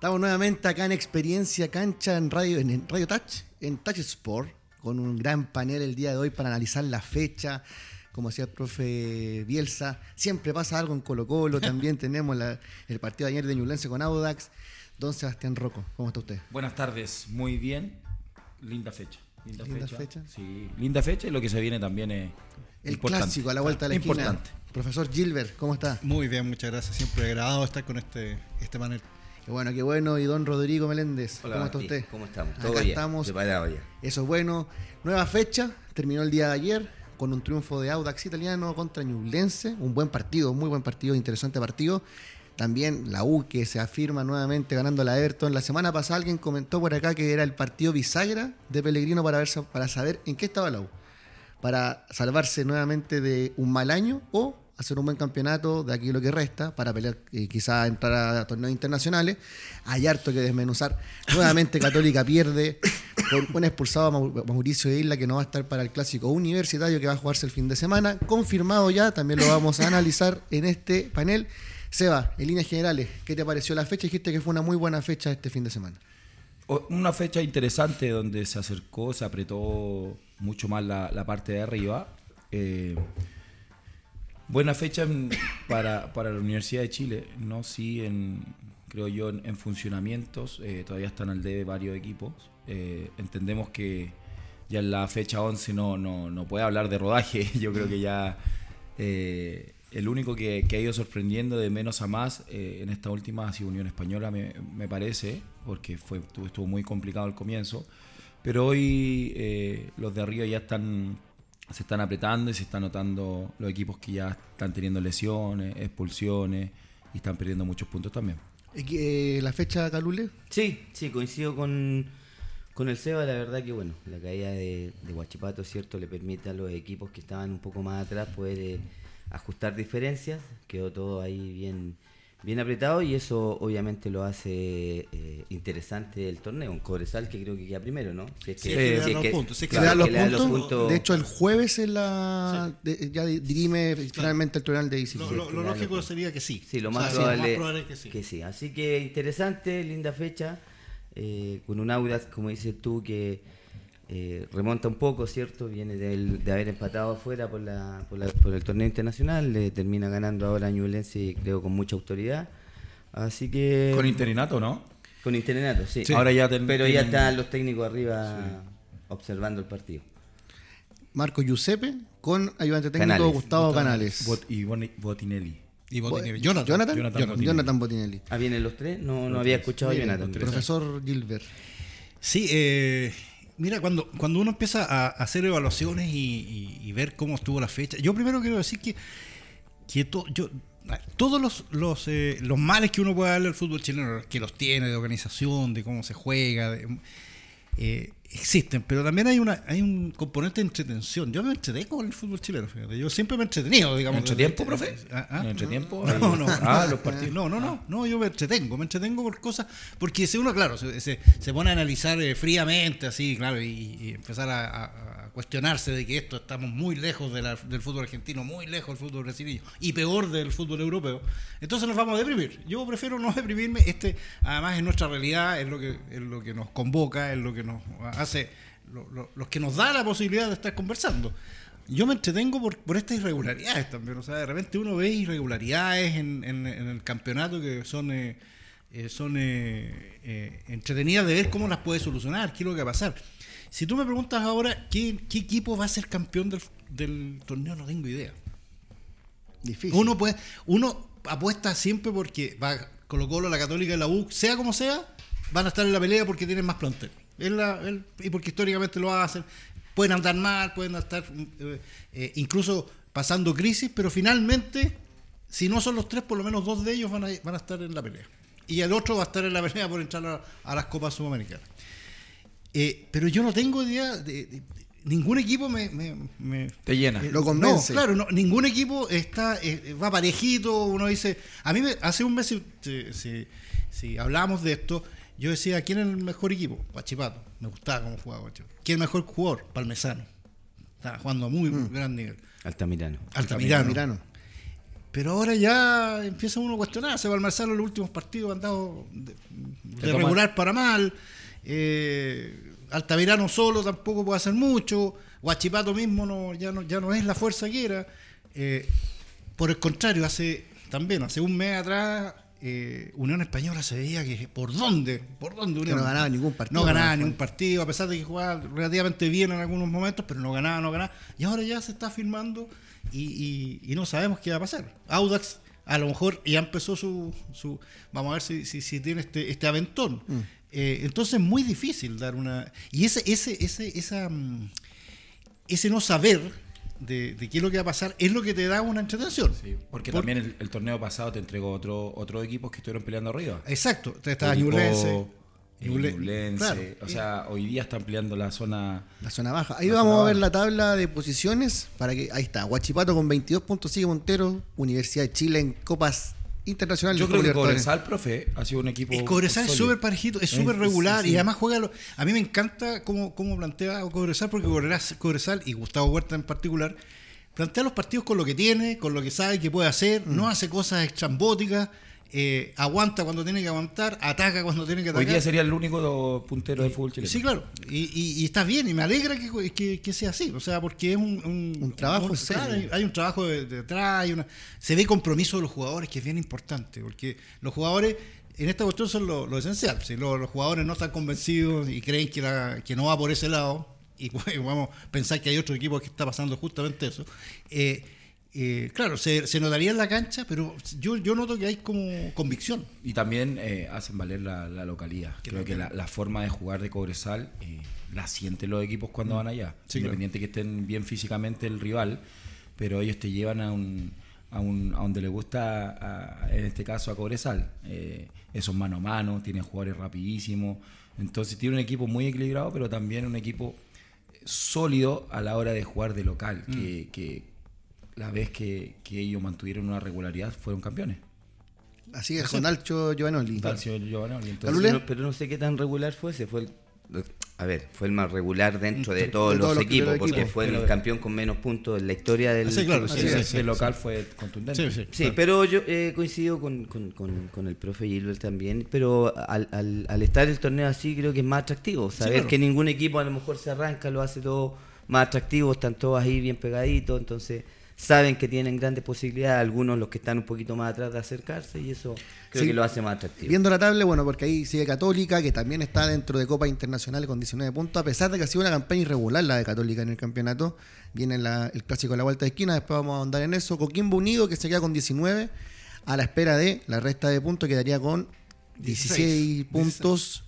Estamos nuevamente acá en Experiencia Cancha en Radio, en Radio Touch, en Touch Sport, con un gran panel el día de hoy para analizar la fecha. Como decía el profe Bielsa, siempre pasa algo en Colo Colo. También tenemos el partido de ayer de Ñublense con Audax. Don Sebastián Rocco, ¿cómo está usted? Buenas tardes, muy bien. Linda fecha. Linda, fecha. Sí, linda fecha y lo que se viene también es. El clásico a la vuelta de la importante. Profesor Gilbert, ¿cómo está? Muy bien, muchas gracias. Siempre agradado estar con este, este panel. Bueno, qué bueno. Y don Rodrigo Meléndez, ¿cómo está usted? ¿Cómo estamos? ¿Todo Acá estamos. Preparado ya. Eso es bueno. Nueva fecha, terminó el día de ayer con un triunfo de Audax italiano contra Ñublense. Un buen partido, muy buen partido, interesante partido. También la U que se afirma nuevamente ganando la Everton. La semana pasada alguien comentó por acá que era el partido bisagra de Pellegrino para, ver, para saber en qué estaba la U. Para salvarse nuevamente de un mal año o hacer un buen campeonato de aquí lo que resta para pelear y eh, quizás entrar a torneos internacionales. Hay harto que desmenuzar. Nuevamente Católica pierde con un expulsado a Mauricio de Isla que no va a estar para el clásico universitario que va a jugarse el fin de semana. Confirmado ya, también lo vamos a analizar en este panel. Seba, en líneas generales, ¿qué te pareció la fecha? Dijiste que fue una muy buena fecha este fin de semana. Una fecha interesante donde se acercó, se apretó mucho más la, parte de arriba. Eh, Buena fecha para, la Universidad de Chile, no sí en, creo yo, en, funcionamientos, eh, todavía están al debe varios equipos. Eh, entendemos que ya en la fecha 11 no, no, puede hablar de rodaje, yo creo que ya eh, el único que, ha ido sorprendiendo de menos a más en esta última ha sido Unión Española, me, me parece, porque fue, estuvo muy complicado al comienzo, pero hoy los de arriba ya están se están apretando y se están notando los equipos que ya están teniendo lesiones, expulsiones y están perdiendo muchos puntos también. Eh, ¿La fecha, Calule? Sí, sí, coincido con, con el Seba. La verdad que, bueno, la caída de, de Guachipato, ¿cierto?, le permite a los equipos que estaban un poco más atrás poder eh, ajustar diferencias. Quedó todo ahí bien bien apretado y eso obviamente lo hace eh, interesante el torneo. Un Cobresal que creo que queda primero, ¿no? Si es que, sí, los puntos. los, puntos. De hecho, el jueves en la, ya dirime finalmente el torneo de 17. Lo, lógico sería que sí. Sí, lo más, probable, es que, sí. Así que interesante, linda fecha, eh, con un Audax, como dices tú, que eh, remonta un poco, ¿cierto? Viene de haber empatado afuera por, la, por, el torneo internacional, le termina ganando ahora a Ñublense, creo, con mucha autoridad. Así que... Con interinato, ¿no? Con interinato, sí. Ahora ya Pero ya están los técnicos arriba observando el partido. Marco Giuseppe con ayudante técnico Gustavo Canales. y Botinelli. Y Botinelli. Jonathan, Jonathan, Botinelli. ¿Ah, vienen los tres? No, no había escuchado a Jonathan. Profesor Gilbert. Sí, eh, Mira, cuando, cuando uno empieza a hacer evaluaciones y, ver cómo estuvo la fecha, yo primero quiero decir que, que yo, todos los, los, eh, los males que uno puede darle al fútbol chileno, que los tiene de organización, de cómo se juega, de, eh, existen, pero también hay una hay un componente de entretención. Yo me entretengo con el fútbol chileno, fíjate. Yo siempre me he entretenido, digamos. ¿Entretiempo, profe? ¿Ah? ah. ¿Entretiempo? No, no, ah, los partidos. No, no, no, no, yo me entretengo, me entretengo por cosas, porque si uno, claro, se, se, pone a analizar eh, fríamente, así, claro, y, empezar a cuestionarse de que esto estamos muy lejos del fútbol argentino, muy lejos del fútbol brasileño y peor del fútbol europeo, entonces nos vamos a deprimir. Yo prefiero no deprimirme, este además es nuestra realidad, es lo que, es lo que nos convoca, es lo que nos hace, lo, que nos da la posibilidad de estar conversando. Yo me entretengo por, por estas irregularidades también, o sea, de repente uno ve irregularidades en, el campeonato que son... Eh, eh, son eh, entretenidas de ver cómo las puede solucionar, qué es lo que va a pasar. Si tú me preguntas ahora qué, equipo va a ser campeón del, torneo, no tengo idea. Difícil. Uno, puede, uno apuesta siempre porque va Colo Colo, la Católica y la U, sea como sea, van a estar en la pelea porque tienen más plantel. Y porque históricamente lo hacen. Pueden andar mal, pueden estar eh, eh, incluso pasando crisis, pero finalmente, si no son los tres, por lo menos dos de ellos van a, van a estar en la pelea. Y el otro va a estar en la pelea por entrar a, a las Copas Sudamericanas. Eh, pero yo no tengo idea de, ningún equipo me, te llena lo convence no, claro ningún equipo está eh, va parejito uno dice a mí me, hace un mes si, si, hablamos de esto yo decía quién es el mejor equipo Guachipato me gustaba cómo jugaba Guachipato quién es el mejor jugador Palmesano estaba jugando a muy mm. gran nivel Altamirano Altamirano, Pero ahora ya empieza uno a cuestionarse. Valmarzano en los últimos partidos han dado de, de regular para mal. Eh, Altamirano solo tampoco puede hacer mucho. Guachipato mismo no, ya, no, ya no es la fuerza que era. Eh, por el contrario, hace también, hace un mes atrás, eh, Unión Española se veía que por dónde, por dónde Unión no ganaba ningún partido. No ganaba ningún partido, a pesar de que jugaba relativamente bien en algunos momentos, pero no ganaba, no ganaba. Y ahora ya se está firmando y, y, no sabemos qué va a pasar. Audax a lo mejor ya empezó su, su vamos a ver si, si, si tiene este, este aventón. Mm. Eh, entonces es muy difícil dar una... Y ese, ese, ese, esa, mm, ese no saber de, qué es lo que va a pasar es lo que te da una entretención. porque también el, torneo pasado te entregó otro, otros equipos que estuvieron peleando arriba. Exacto, estaba Ñublense. Ñublense, o sea, hoy día están peleando la zona la zona baja. Ahí vamos a ver la tabla de posiciones para que ahí está, Huachipato con 22 puntos sigue Montero, Universidad de Chile en copas internacionales. Yo creo que Cobresal, profe, ha sido un equipo El Cobresal es súper parejito, es súper regular y además juega lo, a mí me encanta cómo, cómo plantea Cobresal porque Cobresal y Gustavo Huerta en particular plantea los partidos con lo que tiene, con lo que sabe que puede hacer, no hace cosas extrambóticas eh, aguanta cuando tiene que aguantar, ataca cuando tiene que atacar. Hoy día sería el único puntero de fútbol chileno. Sí, claro. Y, está bien, y me alegra que, sea así. O sea, porque es un, trabajo Hay, un trabajo detrás, de, se ve compromiso de los jugadores, que es bien importante. Porque los jugadores en esta cuestión son lo, esencial. Si los, jugadores no están convencidos y creen que, que no va por ese lado, y vamos a pensar que hay otro equipo que está pasando justamente eso. Eh, eh, claro, se, notaría en la cancha, pero yo, yo noto que hay como convicción. Y también eh, hacen valer la, localidad. Creo que la, forma de jugar de Cobresal eh, la sienten los equipos cuando mm. van allá. Independiente que estén bien físicamente el rival, pero ellos te llevan a un, a, un, a donde le gusta, en este caso a Cobresal. esos mano a mano, tienen jugadores rapidísimos. Entonces tiene un equipo muy equilibrado, pero también un equipo sólido a la hora de jugar de local, mm. que la vez que, ellos mantuvieron una regularidad fueron campeones. Así es, con Alcho Giovanoli. pero, no sé qué tan regular fue ese. Fue el, a ver, fue el más regular dentro de todos, los, equipos, porque fue el campeón con menos puntos en la historia del. Sí, claro, ese local fue contundente. Sí, pero yo eh, coincido con, con, el profe Gilbert también. Pero al, al, estar el torneo así, creo que es más atractivo. Saber que ningún equipo a lo mejor se arranca, lo hace todo más atractivo, están todos ahí bien pegaditos. Entonces saben que tienen grandes posibilidades, algunos los que están un poquito más atrás de acercarse y eso creo que lo hace más atractivo. Viendo la tabla, bueno, porque ahí sigue Católica, que también está dentro de Copa Internacional con 19 puntos, a pesar de que ha sido una campaña irregular la de Católica en el campeonato. Viene el clásico de la vuelta de esquina, después vamos a ahondar en eso. Coquimbo Unido, que se queda con 19, a la espera de la resta de puntos, quedaría con 16, puntos.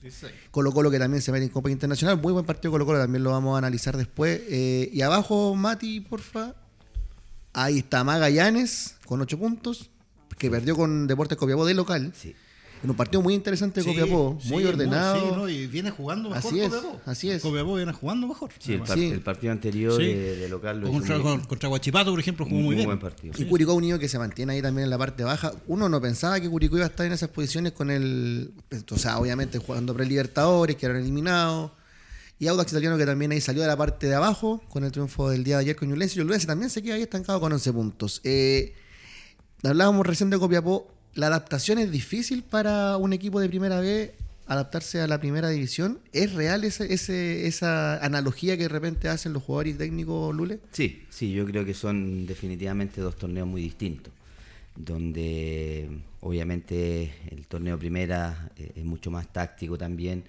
Colo Colo que también se mete en Copa Internacional. Muy buen partido Colo Colo, también lo vamos a analizar después. Eh, y abajo, Mati, porfa. Ahí está Magallanes con 8 puntos, que perdió con Deportes Copiapó de local. Sí. En un partido muy interesante de Copiapó, muy ordenado. sí, no, y viene jugando mejor así es, Copiapó. Así es. Copiapó viene jugando mejor. Sí, el, partido anterior de, local lo contra, contra, Guachipato, por ejemplo, jugó muy, bien. Buen partido. Y Curicó Unido que se mantiene ahí también en la parte baja. Uno no pensaba que Curicó iba a estar en esas posiciones con el. O sea, obviamente jugando pre-Libertadores, que eran eliminados y Audax Italiano que también ahí salió de la parte de abajo con el triunfo del día de ayer con Ñublense. Ñublense también se queda ahí estancado con 11 puntos. Eh, hablábamos recién de Copiapó. ¿La adaptación es difícil para un equipo de primera B adaptarse a la primera división? ¿Es real ese, esa analogía que de repente hacen los jugadores técnicos, Lule? Sí, sí, yo creo que son definitivamente dos torneos muy distintos, donde obviamente el torneo primera eh, es mucho más táctico también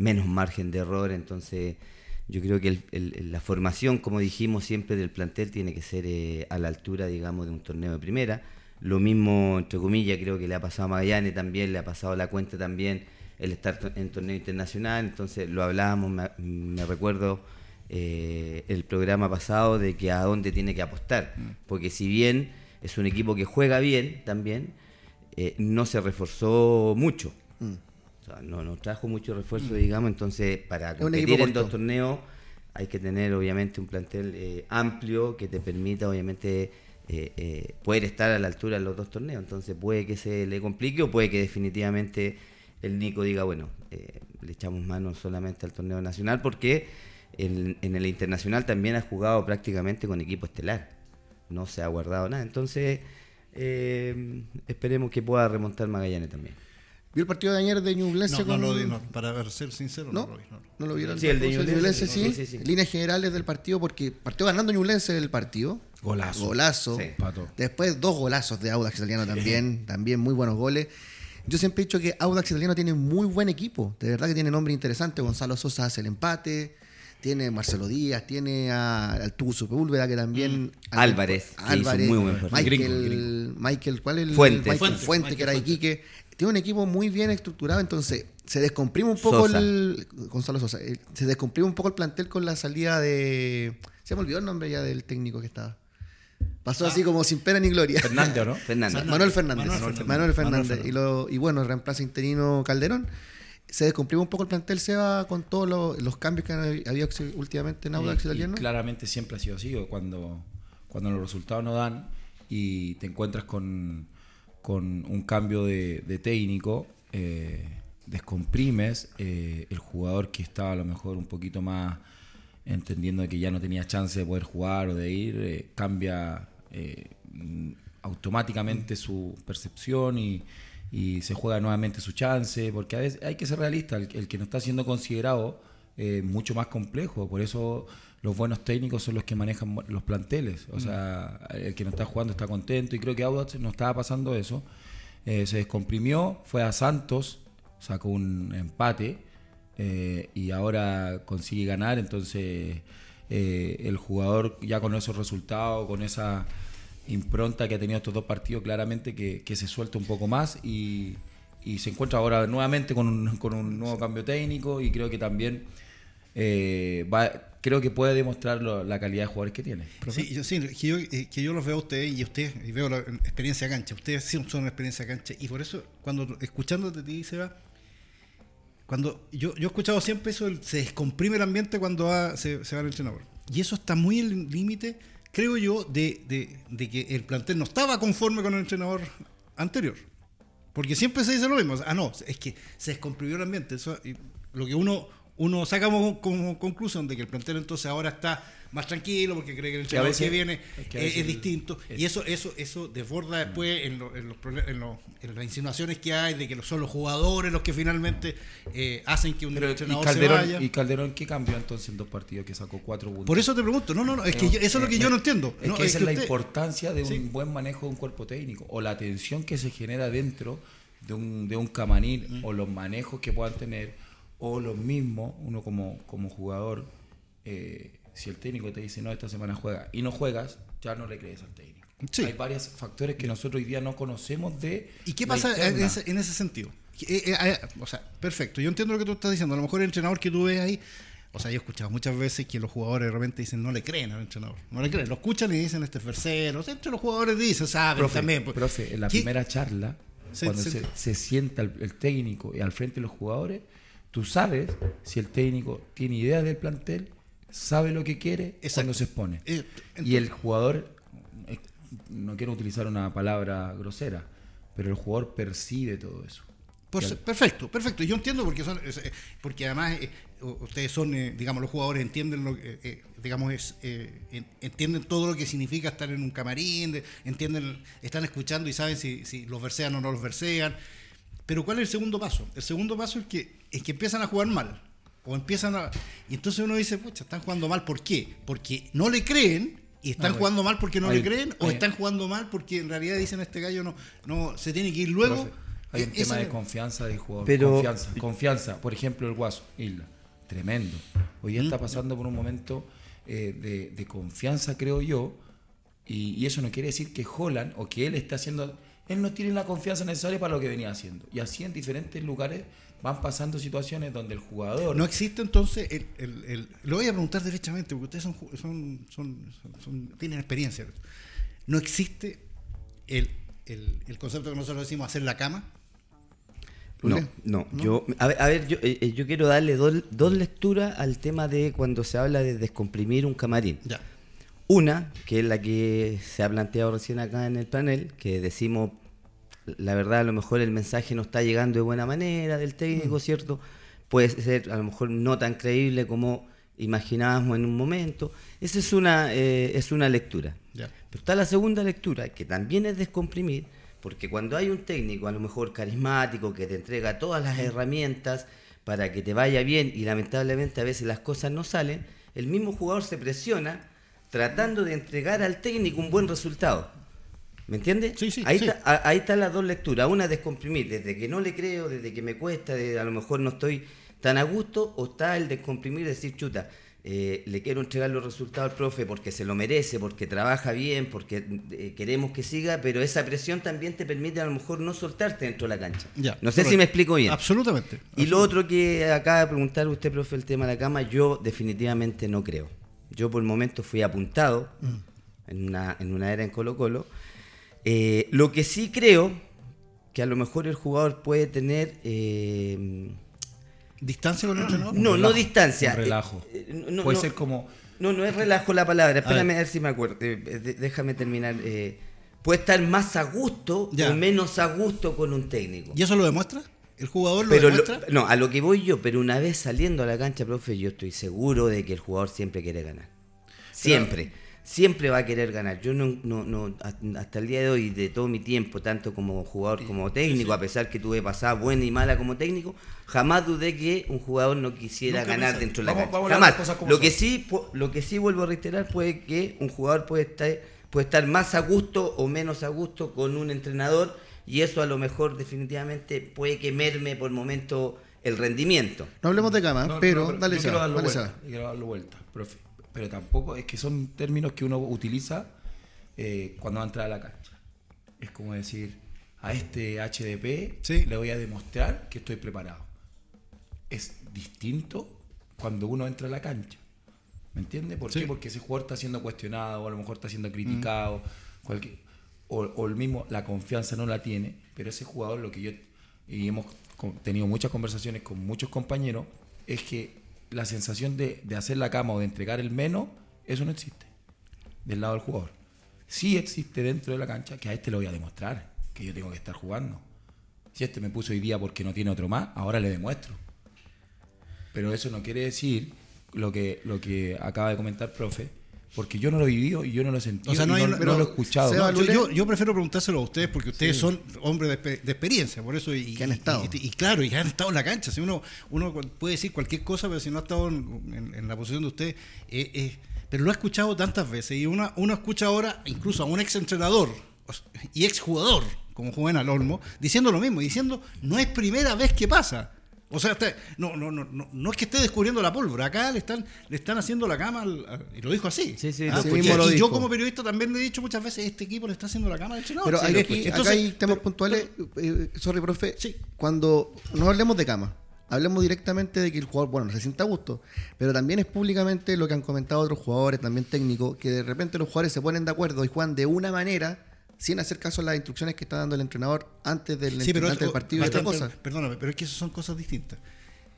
menos margen de error, entonces yo creo que la formación, como dijimos siempre, del plantel tiene que ser eh, a la altura, digamos, de un torneo de primera. Lo mismo, entre comillas, creo que le ha pasado a Magallanes también, le ha pasado a la cuenta también el estar en torneo internacional, entonces lo hablábamos, me, recuerdo eh, el programa pasado de que a dónde tiene que apostar, mm. porque si bien es un equipo que juega bien también, eh, no se reforzó mucho. No nos trajo mucho refuerzo, mm. digamos, entonces para competir en dos torneos hay que tener obviamente un plantel eh, amplio que te permita obviamente eh, eh, poder estar a la altura de los dos torneos. Entonces puede que se le complique o puede que definitivamente el Nico diga, bueno, le echamos mano solamente al torneo nacional porque en, en, el internacional también ha jugado prácticamente con equipo estelar. No se ha guardado nada. Entonces esperemos que pueda remontar Magallanes también. ¿Vio el partido de ayer de Ñublense No, no con... lo vi, no, para ser sincero, no, ¿No? lo vi. no. ¿No lo vieron? Sí, el de Ñublense, sí. sí, sí, sí. Líneas generales del partido porque partió ganando Ñublense el partido. Golazo. Golazo. Pato. Después dos golazos de Audax Italiano también, también muy buenos goles. Yo siempre he dicho que Audax Italiano tiene muy buen equipo, de verdad que tiene nombre interesante. Gonzalo Sosa hace el empate, tiene Marcelo Díaz, tiene a- al Sepúlveda que también... Mm. Álvarez, que hizo muy buen partido. Michael, Gringo, Michael, ¿cuál es el? Fuentes. Michael Fuentes, Fuente, que era de Fuentes. Tiene un equipo muy bien estructurado, entonces se descomprime un poco Sosa. el... Gonzalo Sosa. Se descomprime un poco el plantel con la salida de... Se me olvidó el nombre ya del técnico que estaba. Pasó así como sin pena ni gloria. Fernández, ¿o ¿no? Fernando. Manuel Fernández. Manuel Manuel Fernández. Fernández. Y, lo, y bueno, reemplaza interino Calderón. Se descomprime un poco el plantel Seba con todos los, los cambios que han habido últimamente en Audax Italiano. claramente siempre ha sido así, o cuando, cuando los resultados no dan y te encuentras con, con un cambio de, de técnico, eh, descomprimes eh, el jugador que estaba a lo mejor un poquito más entendiendo que ya no tenía chance de poder jugar o de ir, eh, cambia automáticamente su percepción y, y se juega nuevamente su chance, porque a veces hay que ser realista, el, el que no está siendo considerado es mucho más complejo, por eso los buenos técnicos son los que manejan los planteles, o sea, el que no está jugando está contento. Y creo que Audax no estaba pasando eso, Eh, se descomprimió, fue a Santos, sacó un empate eh, y ahora consigue ganar, entonces eh, el jugador ya con esos resultados, con esa impronta que ha tenido estos dos partidos, claramente que, que se suelta un poco más y, y se encuentra ahora nuevamente con un, con un nuevo cambio técnico. Y creo que también eh, creo que puede demostrar la calidad de jugadores que tiene. Sí, eh, que yo los veo a ustedes y usted y veo la experiencia cancha. Ustedes sí son experiencia cancha. Y por eso cuando escuchándote te dice va cuando yo, he escuchado siempre eso se descomprime el ambiente cuando se, va el entrenador. Y eso está muy en el límite creo yo de, de- de que el plantel no estaba conforme con el entrenador anterior. Porque siempre se dice lo mismo. Ah no es que se descomprimió el ambiente. Eso lo que uno uno saca como, conclusión de que el plantel entonces ahora está más tranquilo porque cree que el Que a entrenador veces- que viene es que distinto y eso eso eso desborda después en, lo- en los, en, los- en las insinuaciones que hay de que son los jugadores los que finalmente eh, hacen que un Pero, ¿y, entrenador se Calderón, vaya ¿Y Calderón qué cambió entonces en dos partidos que sacó cuatro puntos? por eso te pregunto no no no es que yo- eso es lo que eh, yo eh, no entiendo Es No, que esa es la usted- importancia de un Sí. buen manejo de un cuerpo técnico o la tensión que se genera dentro de un, de un camarín Mm. o los manejos que puedan tener o los mismos, uno como, como jugador, eh, si el técnico te dice no, esta semana juega y no juegas, ya no le crees al técnico. Sí. Hay varios factores que nosotros hoy día no conocemos de... ¿Y qué pasa en ese, en ese sentido? Eh, eh, eh, o sea, perfecto, yo entiendo lo que tú estás diciendo. A lo mejor el entrenador que tú ves ahí, o sea, yo he escuchado muchas veces que los jugadores de repente dicen no le creen al entrenador. No le creen, lo escuchan y dicen este es versero. O sea, entre los jugadores dicen, saben Profe, también. pues. profe, en la ¿Qué- primera charla, Se- cuando se- se, se sienta el, el técnico y al frente de los jugadores, tú sabes si el técnico tiene idea del plantel, sabe lo que quiere Exacto. cuando se expone. Eh, y el jugador, eh, no quiero utilizar una palabra grosera, pero el jugador percibe todo eso. Por perfecto, perfecto. Yo entiendo porque son, eh, porque además eh, ustedes son, eh, digamos, los jugadores entienden lo que, eh, digamos, es, en- entienden todo lo que significa estar en un camarín, de- entienden, están escuchando y saben si, si los versean o no los versean. Pero ¿cuál es el segundo paso? El segundo paso es que, es que empiezan a jugar mal. O empiezan a. Y entonces uno dice, pucha, están jugando mal, ¿por qué? Porque no le creen y están No, jugando mal porque no hay- le creen, o hay- están jugando mal porque en realidad dicen este gallo no, no se tiene que ir luego. Profe, hay un Eh, tema de confianza del jugador. Pero- confianza, confianza. Por ejemplo, el Guaso, Isla. Tremendo. Hoy día está pasando por un momento eh, de, de confianza, creo yo. Y, y eso no quiere decir que Holland o que él esté haciendo. Él no tiene la confianza necesaria para lo que venía haciendo. Y así en diferentes lugares van pasando situaciones donde el jugador. No existe entonces, el, el- el- lo voy a preguntar derechamente, porque ustedes son, son, son, son- son- tienen experiencia. No existe el, el- el concepto que nosotros decimos hacer la cama. No, no, yo, a ver, a ver, yo, eh, eh, yo quiero darle dos, dos lecturas al tema de cuando se habla de descomprimir un camarín. Ya. Una, que es la que se ha planteado recién acá en el panel, que decimos, la verdad, a lo mejor el mensaje no está llegando de buena manera del técnico, ¿cierto? Puede ser a lo mejor no tan creíble como imaginábamos en un momento. Esa es una, eh, es una lectura. Pero está la segunda lectura, que también es descomprimir, porque cuando hay un técnico a lo mejor carismático que te entrega todas las herramientas para que te vaya bien y lamentablemente a veces las cosas no salen, el mismo jugador se presiona tratando de entregar al técnico un buen resultado. ¿Me entiendes? Sí, sí, ahí, sí. Está, ahí están las dos lecturas. Una descomprimir, desde que no le creo, desde que me cuesta, de, a lo mejor no estoy tan a gusto, o está el descomprimir, decir, chuta, eh, le quiero entregar los resultados al profe porque se lo merece, porque trabaja bien, porque eh, queremos que siga, pero esa presión también te permite a lo mejor no soltarte dentro de la cancha. Ya, no sé si me explico bien. Absolutamente. Y lo otro que acaba de preguntar usted, profe, el tema de la cama, yo definitivamente no creo. Yo por el momento fui apuntado en, una, en una era en Colo Colo. Eh, lo que sí creo que a lo mejor el jugador puede tener... eh, ¿Distancia con el entrenador? no, no distancia. relajo. Eh, eh, no, Puede no, ser como. No, no es relajo la palabra. Espérame ver. a ver si me acuerdo. Eh, déjame terminar. eh, puede estar más a gusto Ya. o menos a gusto con un técnico. ¿Y eso lo demuestra? ¿El jugador lo Pero lo- demuestra? no, a lo que voy yo, pero una vez saliendo a la cancha, profe, yo estoy seguro de que el jugador siempre quiere ganar. Siempre. Siempre va a querer ganar. Yo no, no, no, hasta el día de hoy, de todo mi tiempo, tanto como jugador como técnico, a pesar que tuve pasada buena y mala como técnico, jamás dudé que un jugador no quisiera Nunca ganar pensé. dentro de la Vamos- cancha. jamás. Lo son. que sí, lo que sí vuelvo a reiterar puede que un jugador puede estar, puede estar más a gusto o menos a gusto con un entrenador y eso a lo mejor definitivamente puede que merme por momento el rendimiento. No hablemos de cama, No, pero no, dale yo Seba, quiero darlo dale vuelta, quiero darlo vuelta, profe. Pero tampoco, es que son términos que uno utiliza eh, cuando va a entrar a la cancha. Es como decir, a este HDP Sí. le voy a demostrar que estoy preparado. Es distinto cuando uno entra a la cancha. ¿Me entiende? ¿Por Sí. qué? Porque ese jugador está siendo cuestionado, o a lo mejor está Mm. siendo criticado, cualquier, o, o el mismo, la confianza no la tiene, pero ese jugador, lo que yo, y hemos tenido muchas conversaciones con muchos compañeros, es que la sensación de, de hacer la cama o de entregar el menos, eso no existe del lado del jugador. Sí existe dentro de la cancha que a este le voy a demostrar que yo tengo que estar jugando. Si este me puso hoy día porque no tiene otro más, ahora le demuestro. Pero eso no quiere decir lo que, lo que acaba de comentar, profe, porque yo no lo he vivido y yo no lo he sentido O sea, no y hay no, una- no lo he escuchado. Seba, No, yo, yo- yo prefiero preguntárselo a ustedes porque ustedes son hombres de, expe- de experiencia, por eso. Y, Que han estado. Y, y claro, y han estado en la cancha. Si uno, uno puede decir cualquier cosa, pero si no ha estado en, en- en la posición de usted, eh, eh, pero lo ha escuchado tantas veces. Y uno, uno escucha ahora incluso a un ex entrenador y ex jugador, como Juvenal Olmo, diciendo lo mismo, diciendo no es primera vez que pasa. O sea, está- no, no, no, no, no es que esté descubriendo la pólvora, acá le están, le están haciendo la cama, al- y lo dijo así. Sí, sí, Ah, porque- lo y yo como periodista también le he dicho muchas veces, este equipo le está haciendo la cama al. Pero Sí, hay aquí, acá Entonces, hay temas pero- puntuales. eh, sorry, profe. Sí. Cuando no hablemos de cama, hablemos directamente de que el jugador, bueno, no se sienta a gusto, pero también es públicamente lo que han comentado otros jugadores, también técnicos, que de repente los jugadores se ponen de acuerdo y juegan de una manera sin hacer caso a las instrucciones que está dando el entrenador antes del, Sí, pero antes del partido y otra cosa. per- Perdóname, pero es que eso son cosas distintas.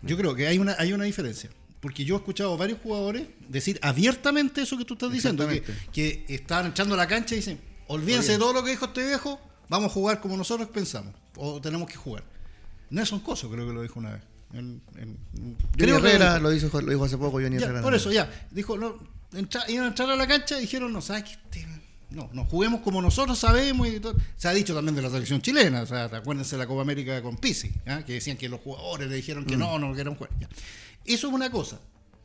Yo creo que hay una, hay una diferencia. Porque yo he escuchado a varios jugadores decir abiertamente eso que tú estás diciendo, que, que estaban echando a la cancha y dicen, olvídense de todo lo que dijo este viejo, vamos a jugar como nosotros pensamos, o tenemos que jugar. Nelson Coso creo que lo dijo una vez. En- creo que Herrera lo, hizo, lo dijo hace poco, Johnny Ya, Herrera. por eso, ya. Dijo, no, entra- iban a entrar a la cancha y dijeron, no, ¿sabes qué? No, no, juguemos como nosotros sabemos y todo. Se ha dicho también de la selección chilena, o sea, acuérdense de la Copa América con Pisi, ¿ah? que decían que los jugadores le dijeron que no, no querían jugar. Ya. Eso es una cosa.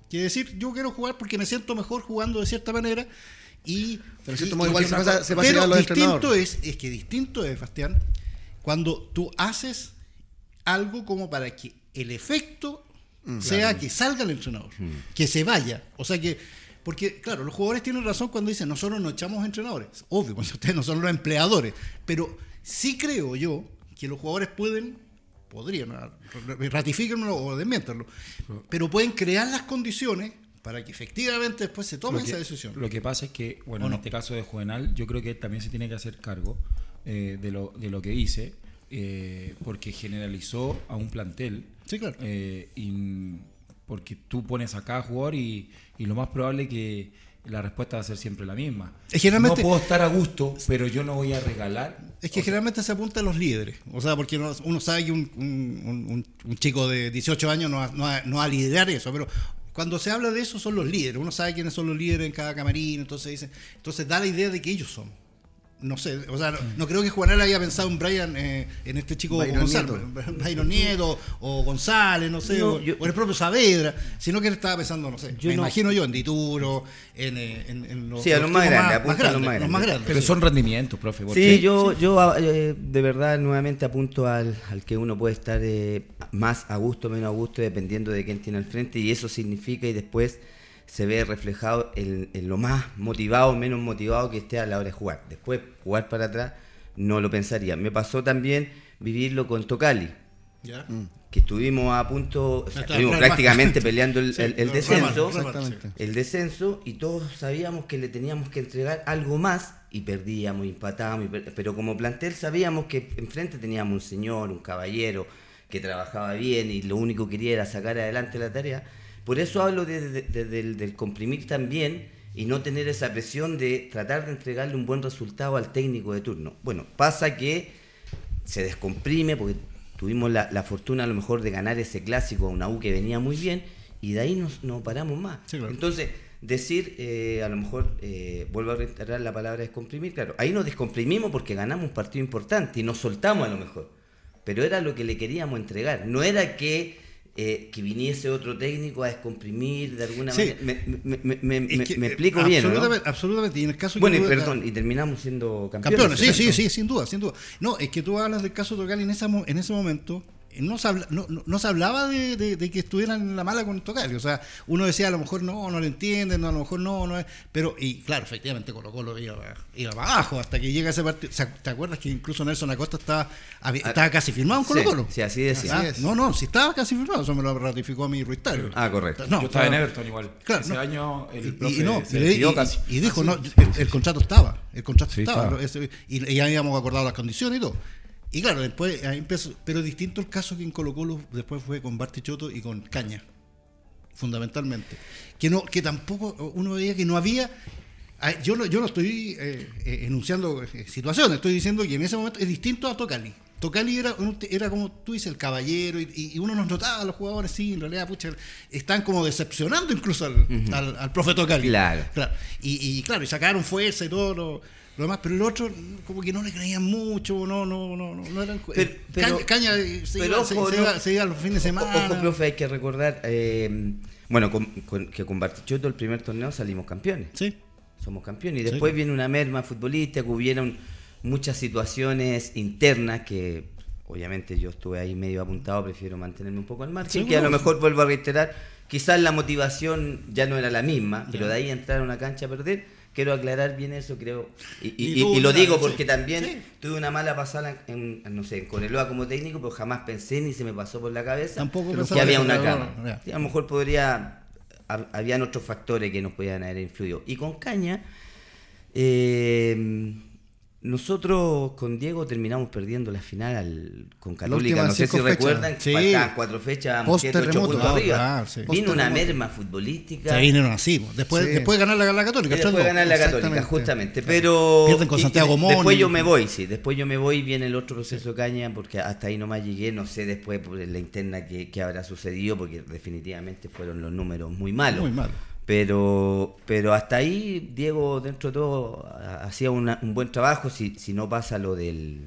Quiere decir, yo quiero jugar porque me siento mejor jugando de cierta manera y... Pero y- igual se pasa- se pasa Pero distinto es, es que distinto es, Bastián, cuando tú haces algo como para que el efecto sea que salga el entrenador, que se vaya. O sea que, porque claro, los jugadores tienen razón cuando dicen nosotros no echamos entrenadores. Obvio, ustedes no son los empleadores. Pero sí creo yo que los jugadores pueden, podrían, ah, ratifíquenlo o desmientanlo, pero pueden crear las condiciones para que efectivamente después se tome que- esa decisión. Lo que pasa es que, bueno, ¿O en no? este caso de Juvenal, yo creo que también se tiene que hacer cargo eh, de, lo, de lo que hice, eh, porque generalizó a un plantel. Sí, claro. eh, porque tú pones a cada jugador y, y lo más probable es que la respuesta va a ser siempre la misma. Es generalmente- No puedo estar a gusto, pero yo no voy a regalar. Es que generalmente se apunta a los líderes. O sea, porque uno, uno sabe que un, un- un- un chico de 18 años no va, no va- no va a liderar eso. Pero cuando se habla de eso son los líderes. Uno sabe quiénes son los líderes en cada camarín, entonces dice, entonces da la idea de que ellos son no sé, o sea, no, creo que Juanela haya pensado en Brian, eh, en este chico Byron Gonzalo, Byron Nieto o González, no sé, No, o, yo- o el propio Saavedra, sino que él estaba pensando, no sé, Yo me no- imagino yo en Dituro, en, eh, en, en los, Sí, a los más grandes, apunta a los más los grandes. grandes, Pero sí. son rendimientos, profe. Sí, yo, yo eh, de verdad nuevamente apunto al, al que uno puede estar eh, más a gusto, menos a gusto, dependiendo de quién tiene al frente, y eso significa y después se ve reflejado en, en lo más motivado, menos motivado que esté a la hora de jugar. Después, jugar para atrás, no lo pensaría. Me pasó también vivirlo con Tocali, ¿Ya? que estuvimos a punto, o sea, Está, estuvimos prácticamente peleando el, Sí, el- el no, descenso el descenso y todos sabíamos que le teníamos que entregar algo más y perdíamos, y empatábamos, y per- pero como plantel sabíamos que enfrente teníamos un señor, un caballero que trabajaba bien y lo único que quería era sacar adelante la tarea. Por eso hablo de- de- de- del, del comprimir también y no tener esa presión de tratar de entregarle un buen resultado al técnico de turno. Bueno, pasa que se descomprime porque tuvimos la, la fortuna a lo mejor de ganar ese clásico a una U que venía muy bien y de ahí nos, no paramos más. Sí, claro. Entonces, decir, eh, a lo mejor, eh, vuelvo a reiterar la palabra descomprimir, claro, ahí nos descomprimimos porque ganamos un partido importante y nos soltamos a lo mejor, pero era lo que le queríamos entregar, no era que... eh, que viniese otro técnico a descomprimir de alguna Sí. manera. Me, me- me- me- Es que, me explico bien, ¿o ¿no? absolutamente, y en el caso que Bueno, y perdón, y terminamos siendo campeones. Campeones, sí, sí, sí, sin duda, sin duda. No, es que tú hablas del caso de Tocali en, esa en ese momento. No se, habla- no, no- no se hablaba de, de- de que estuvieran en la mala con Tocali. O sea, uno decía a lo mejor no, no lo entienden, no, a lo mejor no, no es. Pero, y claro, efectivamente Colo Colo iba, iba para abajo hasta que llega ese partido. O sea, ¿Te acuerdas que incluso Nelson Acosta estaba, había- Ah, estaba casi firmado en Colo Colo? Sí, sí, así decía. Ah, Así es. no, no, si estaba casi firmado, eso me lo ratificó a mi Ruiz Tagle. Ah, correcto. No, yo estaba en. Everton igual. Claro, Ese no. año el Y- profe y, no, se y y- casi. y dijo, Ah, no, sí. el, el contrato estaba, el contrato Sí, estaba, estaba. y ya habíamos acordado las condiciones y todo. Y claro, después ahí empezó, pero distinto el caso que en Colo Colo después fue con Bartichotto y con Caña, fundamentalmente. Que no, que tampoco uno veía que no había. ah, Yo no, yo no estoy eh, eh, enunciando eh, situaciones, estoy diciendo que en ese momento es distinto a Tocali. Tocali era, era como tú dices, el caballero, y, y uno nos notaba, los jugadores, sí, en realidad, pucha, están como decepcionando incluso al, al, al profe Tocali. Claro. Y, y claro, y sacaron fuerza y todo lo, lo demás, pero el otro como que no le creían mucho, no, no, no, no, no eran Pero- pero- Caña, Caña, eh, se, pero iba, se- ojo, se no- iba- se iba los fines de semana. Ojo, profe, hay que recordar, eh, bueno, con- con- que con Bartichotto el primer torneo salimos campeones. Sí. Somos campeones. Y después viene una merma futbolística, que hubieron muchas situaciones internas que obviamente yo estuve ahí medio apuntado, prefiero mantenerme un poco al margen, Sí, que a lo mejor vuelvo a reiterar, quizás la motivación ya no era la misma, pero de ahí entrar a una cancha a perder, quiero aclarar bien eso, creo, y, y- Y y- tú, y lo digo sí. porque también Sí. tuve una mala pasada en, en, no sé, en Coreloa como técnico, pero jamás pensé ni se me pasó por la cabeza Tampoco que había una cama. Sí, a lo mejor podría, hab- habían otros factores que nos podían haber influido. Y con Caña, eh, nosotros con Diego terminamos perdiendo la final al- con Católica. No sé si fechas. recuerdan, Sí. faltaban cuatro fechas, Post siete, ocho puntos Ah, arriba. sí. Vino una merma futbolística. Se vinieron así. Después, Sí. después de ganar la, la Católica. Y después 3-2. ganar la Católica, justamente. Pero. Pierden con Santiago Moni. Después yo me voy, sí. Después yo me voy y viene el otro proceso de caña, porque hasta ahí nomás llegué. No sé después por la interna que, que habrá sucedido, porque definitivamente fueron los números muy malos. Muy mal. Pero, pero hasta ahí Diego, dentro de todo, ha- hacía una- un buen trabajo. Si, si no pasa lo del.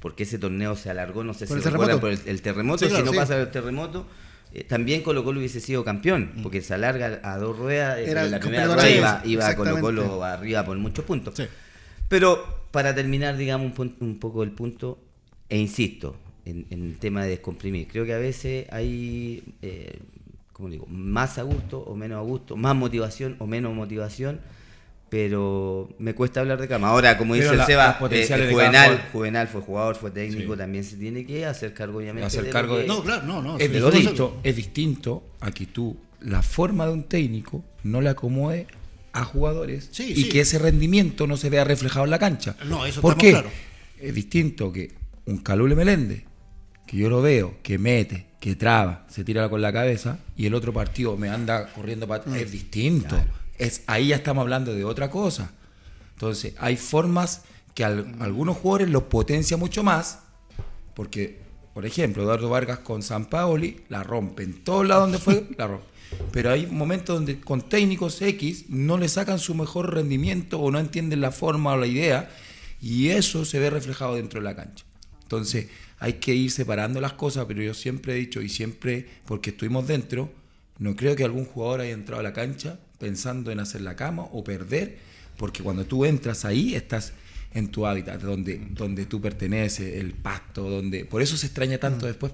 Porque ese torneo se alargó, no sé Por si recuerdan por el, el terremoto. Sí, claro, si no sí. pasa el terremoto, eh, también Colo Colo hubiese sido campeón, porque se alarga a dos ruedas. eh, Era la primera rueda iba, iba Colo Colo arriba por muchos puntos. Sí. Pero para terminar, digamos, un, un poco el punto, e insisto en, en el tema de descomprimir, creo que a veces hay, eh, ¿cómo digo?, más a gusto o menos a gusto, más motivación o menos motivación, pero me cuesta hablar de cama. Ahora, como Pero dice el Seba, eh, Juvenal. Juvenal fue jugador, fue técnico, Sí. también se tiene que hacer cargo, obviamente. Hacer de cargo de- No, claro, no, no. Es distinto, es distinto a que tú la forma de un técnico no le acomode a jugadores Sí, y sí. que ese rendimiento no se vea reflejado en la cancha. No, eso ¿Por estamos qué? claros. Es distinto que un Calule Meléndez, que yo lo veo, que mete, que traba, se tira con la cabeza, y el otro partido me anda corriendo para Es distinto. Es, ahí ya estamos hablando de otra cosa. Entonces, hay formas que al- algunos jugadores los potencia mucho más, porque Por ejemplo, Eduardo Vargas con San Paoli la rompe. En todos lados donde fue, la rompe. Pero hay momentos donde con técnicos X no le sacan su mejor rendimiento o no entienden la forma o la idea y eso se ve reflejado dentro de la cancha. Entonces hay que ir separando las cosas, pero yo siempre he dicho y siempre, porque estuvimos dentro, no creo que algún jugador haya entrado a la cancha pensando en hacer la cama o perder, porque cuando tú entras ahí estás en tu hábitat, donde, donde tú perteneces, el pasto, donde... Por eso se extraña tanto mm. después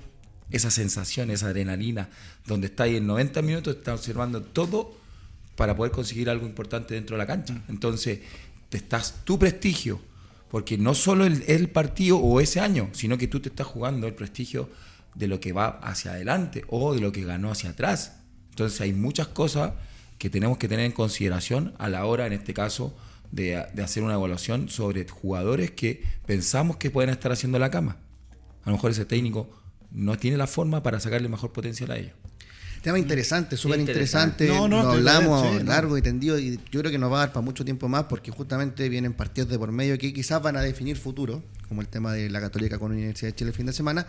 esa sensación, esa adrenalina, donde está ahí en 90 minutos, está observando todo para poder conseguir algo importante dentro de la cancha. Mm. Entonces, te estás tu prestigio, porque no solo el, el partido o ese año, sino que tú te estás jugando el prestigio de lo que va hacia adelante o de lo que ganó hacia atrás. Entonces hay muchas cosas que tenemos que tener en consideración a la hora, en este caso, de, hacer una evaluación sobre jugadores que pensamos que pueden estar haciendo la cama. A lo mejor ese técnico no tiene la forma para sacarle mejor potencial a ellos. Tema interesante, súper interesante. No, no, hablamos largo y tendido y yo creo que nos va a dar para mucho tiempo más porque justamente vienen partidos de por medio que quizás van a definir futuro, como el tema de la Católica con la Universidad de Chile el fin de semana.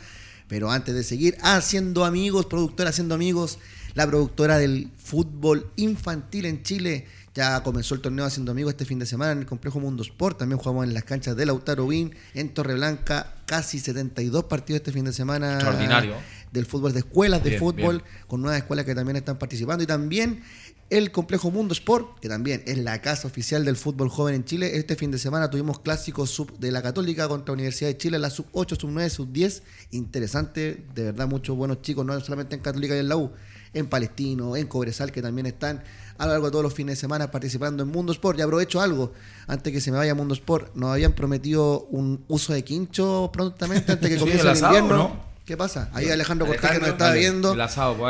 Pero antes de seguir haciendo amigos, productora haciendo amigos, la productora del fútbol infantil en Chile, ya comenzó el torneo haciendo amigos este fin de semana en el complejo Mundo Sport. También jugamos en las canchas de Lautaro Win, en Torreblanca. Casi 72 partidos este fin de semana. Extraordinario. Del fútbol, de escuelas de fútbol, con nuevas escuelas que también están participando. Y también el complejo Mundo Sport, que también es la casa oficial del fútbol joven en Chile. Este fin de semana tuvimos clásicos sub de la Católica contra la Universidad de Chile, la sub 8, sub 9, sub 10. Interesante, de verdad, muchos buenos chicos, no solamente en Católica y en la U, en Palestino, en Cobresal, que también están a lo largo de todos los fines de semana participando en Mundo Sport. Y aprovecho algo, antes que se me vaya Mundo Sport, nos habían prometido un uso de quincho prontamente antes que comience el, invierno. ¿Qué pasa? Ahí Alejandro Cortés que nos está viendo.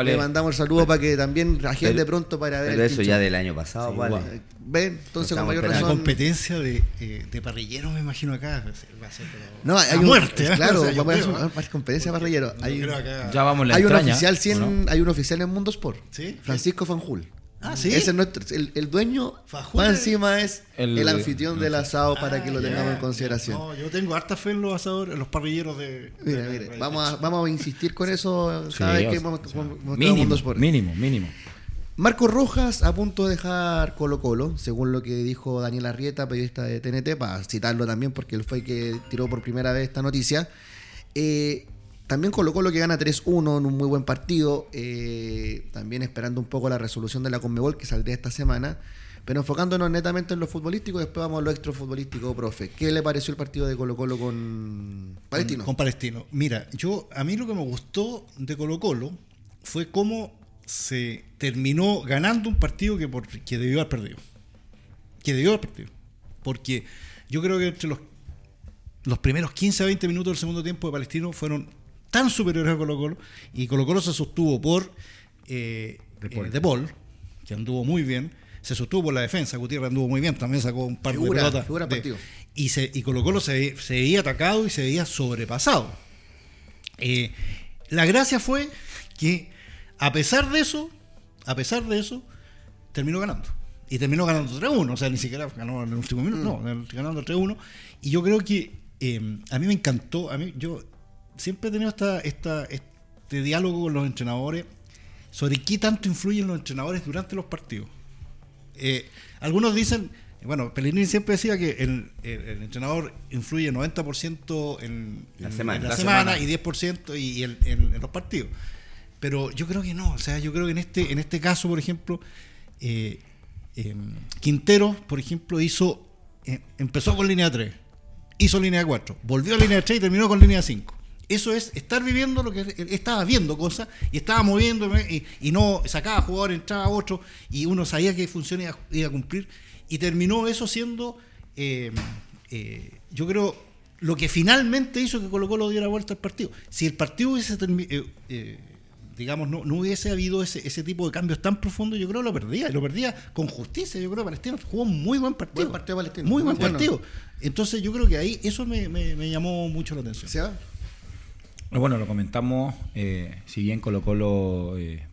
Le mandamos el saludo para que también agende pronto para ver. Pero eso ya del año pasado, vale. Ven, entonces con mayor razón. La competencia de, eh, de parrillero, me imagino acá. Va a ser no, hay un, muerte. ¿eh? Claro, vamos a hacer una competencia de parrillero. Hay, ya vamos la hay un oficial 100, hay un oficial en Mundo Sport. ¿Sí? Francisco Fanjul. Ah, sí. Ese es nuestro, el, dueño más encima es el, anfitrión del asado para que lo ah, tengamos en consideración. No, yo tengo harta fe en los asadores, en los parrilleros de. Mira, mire, vamos a, vamos a insistir con eso cada vez que vamos, mínimo, mínimo, mínimo. Marco Rojas a punto de dejar Colo Colo, según lo que dijo Daniel Arrieta, periodista de TNT, para citarlo también porque él fue el que tiró por primera vez esta noticia. Eh, también colocó lo que gana 3-1 en un muy buen partido. Eh, también esperando un poco la resolución de la Conmebol que saldría esta semana. Pero enfocándonos netamente en lo futbolístico, después vamos a lo extrafutbolístico, profe. ¿Qué le pareció el partido de Colo Colo con Palestino? Con, Palestino. Mira, yo a mí lo que me gustó de Colo Colo fue cómo se terminó ganando un partido que, por, que debió haber perdido. Que debió haber perdido. Porque yo creo que entre los, los primeros 15 a 20 minutos del segundo tiempo de Palestino fueron tan superiores a Colo Colo y Colo Colo se sostuvo por eh, de, Paul. que anduvo muy bien, se sostuvo por la defensa, Gutiérrez anduvo muy bien, también sacó un par de pelotas. y, se, y Colo Colo se, veía atacado y se veía sobrepasado. Eh, la gracia fue que a pesar de eso, a pesar de eso, terminó ganando. Y terminó ganando 3-1, o sea, ni siquiera ganó en el último minuto, mm. no, ganando 3-1. Y yo creo que eh, a mí me encantó, a mí yo siempre he tenido esta, esta, este diálogo con los entrenadores sobre qué tanto influyen los entrenadores durante los partidos. Eh, algunos dicen, bueno, Pellegrini siempre decía que el, entrenador influye 90% en la semana, y 10% y, en, los partidos. Pero yo creo que no, o sea, yo creo que en este, en este caso, por ejemplo, eh, em, Quintero, por ejemplo, hizo, eh, empezó con línea 3, hizo línea 4, volvió a línea 3 y terminó con línea 5. Eso es estar viviendo lo que estaba viendo cosas y estaba moviendo y, no sacaba jugador, entraba otro y uno sabía que función iba, a cumplir y terminó eso siendo, eh, eh, yo creo, lo que finalmente hizo que Colo Colo diera vuelta al partido. Si el partido hubiese eh, digamos, no, no, hubiese habido ese, ese tipo de cambios tan profundos, yo creo que lo perdía, y lo perdía con justicia, yo creo que Palestino jugó un muy buen partido. Muy buen partido. Entonces yo creo que ahí eso me, me, llamó mucho la atención. ¿Se bueno, lo comentamos, eh, si bien Colo Colo eh,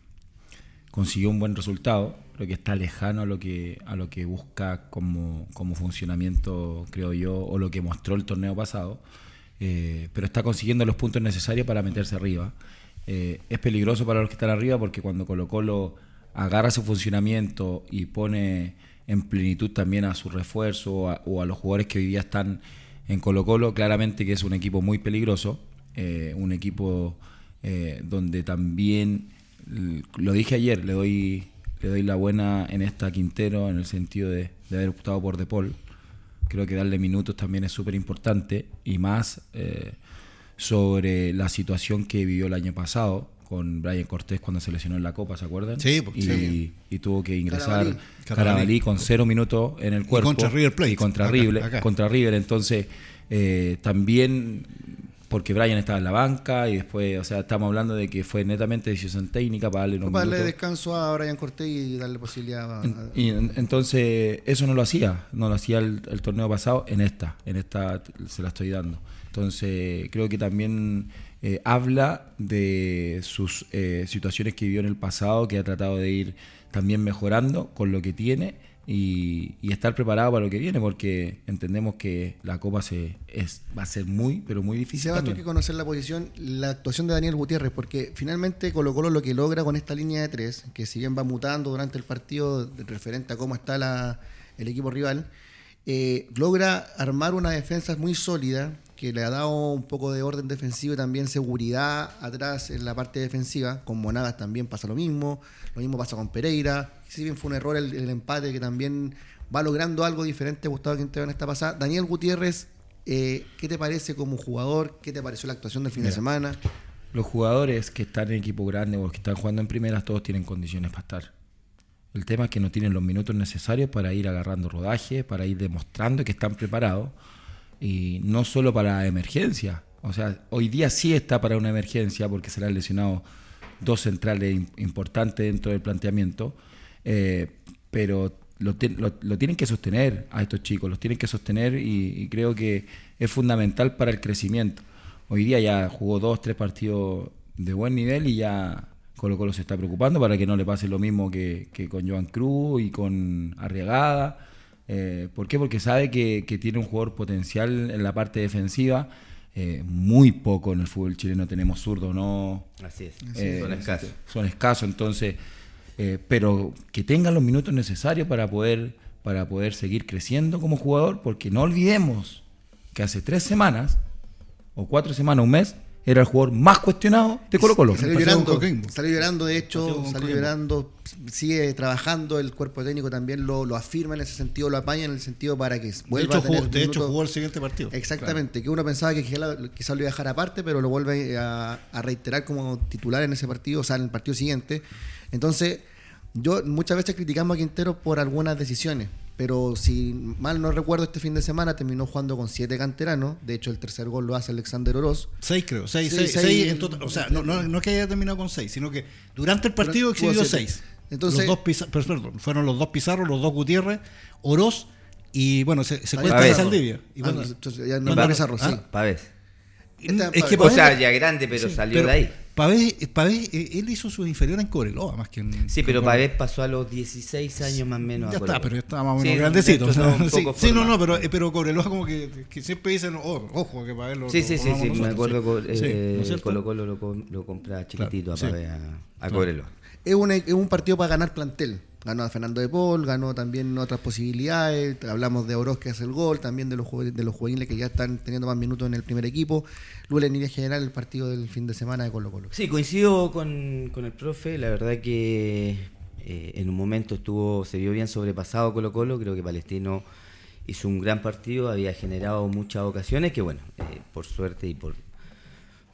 consiguió un buen resultado, creo que está lejano a lo que, a lo que busca como, funcionamiento, creo yo, o lo que mostró el torneo pasado. eh, pero está consiguiendo los puntos necesarios para meterse arriba. Eh, es peligroso para los que están arriba porque cuando Colo Colo agarra su funcionamiento y pone en plenitud también a su refuerzo o a, los jugadores que hoy día están en Colo Colo, claramente que es un equipo muy peligroso, eh, un equipo donde también, lo dije ayer, le doy, le doy la buena en esta Quintero en el sentido de, de haber optado por De Paul Creo que darle minutos también es súper importante y más eh, sobre la situación que vivió el año pasado con Brian Cortés cuando se lesionó en la Copa, ¿se acuerdan? Sí, y, y tuvo que ingresar Carabalí, con cero minutos en el cuerpo. Y contra River Plate. Y contra, River, contra River. Entonces, eh, también porque Brian estaba en la banca y después, o sea, estamos hablando de que fue netamente decisión técnica para darle Para darle descanso a Brian Cortés y darle posibilidad a... Y entonces eso no lo hacía, no lo hacía el, torneo pasado, en esta, en esta se la estoy dando. Entonces creo que también eh, habla de sus eh, situaciones que vivió en el pasado, que ha tratado de ir también mejorando con lo que tiene y, estar preparado para lo que viene, porque entendemos que la Copa se, es, va a ser muy, pero muy difícil. Se va a tener que conocer la posición, la actuación de Daniel Gutiérrez, porque finalmente Colo Colo lo que logra con esta línea de tres, que si bien va mutando durante el partido referente a cómo está la, el equipo rival, eh, logra armar una defensa muy sólida, que le ha dado un poco de orden defensivo y también seguridad atrás en la parte defensiva. Con Monagas también pasa lo mismo, lo mismo pasa con Pereira si bien fue un error el, empate, que también va logrando algo diferente Gustavo Quintero en esta pasada. Daniel Gutiérrez, eh, ¿qué te parece como jugador? ¿Qué te pareció la actuación del fin de semana? Los jugadores que están en equipo grande o que están jugando en primeras, todos tienen condiciones para estar. El tema es que no tienen los minutos necesarios para ir agarrando rodaje, para ir demostrando que están preparados y no solo para emergencia. O sea, hoy día sí está para una emergencia porque se le han lesionado dos centrales importantes dentro del planteamiento eh, pero lo, tienen que sostener a estos chicos, los tienen que sostener y, creo que es fundamental para el crecimiento. Hoy día ya jugó dos, tres partidos de buen nivel y ya Colo Colo se está preocupando para que no le pase lo mismo que, con Joan Cruz y con Arriagada. Eh, ¿Por qué? Porque sabe que, tiene un jugador potencial en la parte defensiva. Eh, muy poco en el fútbol chileno tenemos zurdo, ¿no? Así es, son escasos. Son escasos, entonces eh, pero que tengan los minutos necesarios para poder, para poder seguir creciendo como jugador, porque no olvidemos que hace tres semanas, o cuatro semanas, un mes, era el jugador más cuestionado de Colo Colo. Salió llorando, salió llorando, de hecho, salió llorando, sigue trabajando, el cuerpo técnico también lo, lo, afirma en ese sentido, lo apaña en el sentido para que vuelva de hecho, a tener De hecho, jugó el siguiente partido. Exactamente, que uno pensaba que quizás lo iba a dejar aparte, pero lo vuelve a, a, reiterar como titular en ese partido, o sea, en el partido siguiente. Entonces, yo muchas veces criticamos a Quintero por algunas decisiones, pero si mal no recuerdo, este fin de semana terminó jugando con siete canteranos. De hecho, el tercer gol lo hace Alexander Oroz. Seis, creo. Seis, seis, seis, en total. O sea, no, no, no, es que haya terminado con seis, sino que durante el partido exhibió seis. Entonces, los dos perdón, fueron los dos Pizarro, los dos Gutiérrez, Oroz y bueno, se, se cuenta Saldivia. Y bueno, entonces, ya no, Pizarro, sí. ¿Ah? Pavés. Es que, o sea, ya grande, pero salió de ahí. Pavés, eh, él hizo su inferior en Cobreloa, más que en. Sí, pero Pavés pasó a los 16 años más o menos. Ya está, pero estaba más o menos grandecito. sí, no, no, pero, eh, pero Cobreloa como que, que siempre dicen, oh, ojo, que Pavés lo. Sí, sí, sí, sí, me acuerdo que eh, Colo Colo lo, lo compra chiquitito a Pavés a, a Cobreloa. Es un, es un partido para ganar plantel ganó a Fernando de Paul, ganó también otras posibilidades, hablamos de Oroz que hace el gol, también de los, de los juveniles que ya están teniendo más minutos en el primer equipo, luego en línea general el partido del fin de semana de Colo Colo. Sí, coincido con, con el profe, la verdad que eh, en un momento estuvo, se vio bien sobrepasado Colo Colo, creo que Palestino hizo un gran partido, había generado muchas ocasiones que bueno, eh, por suerte y por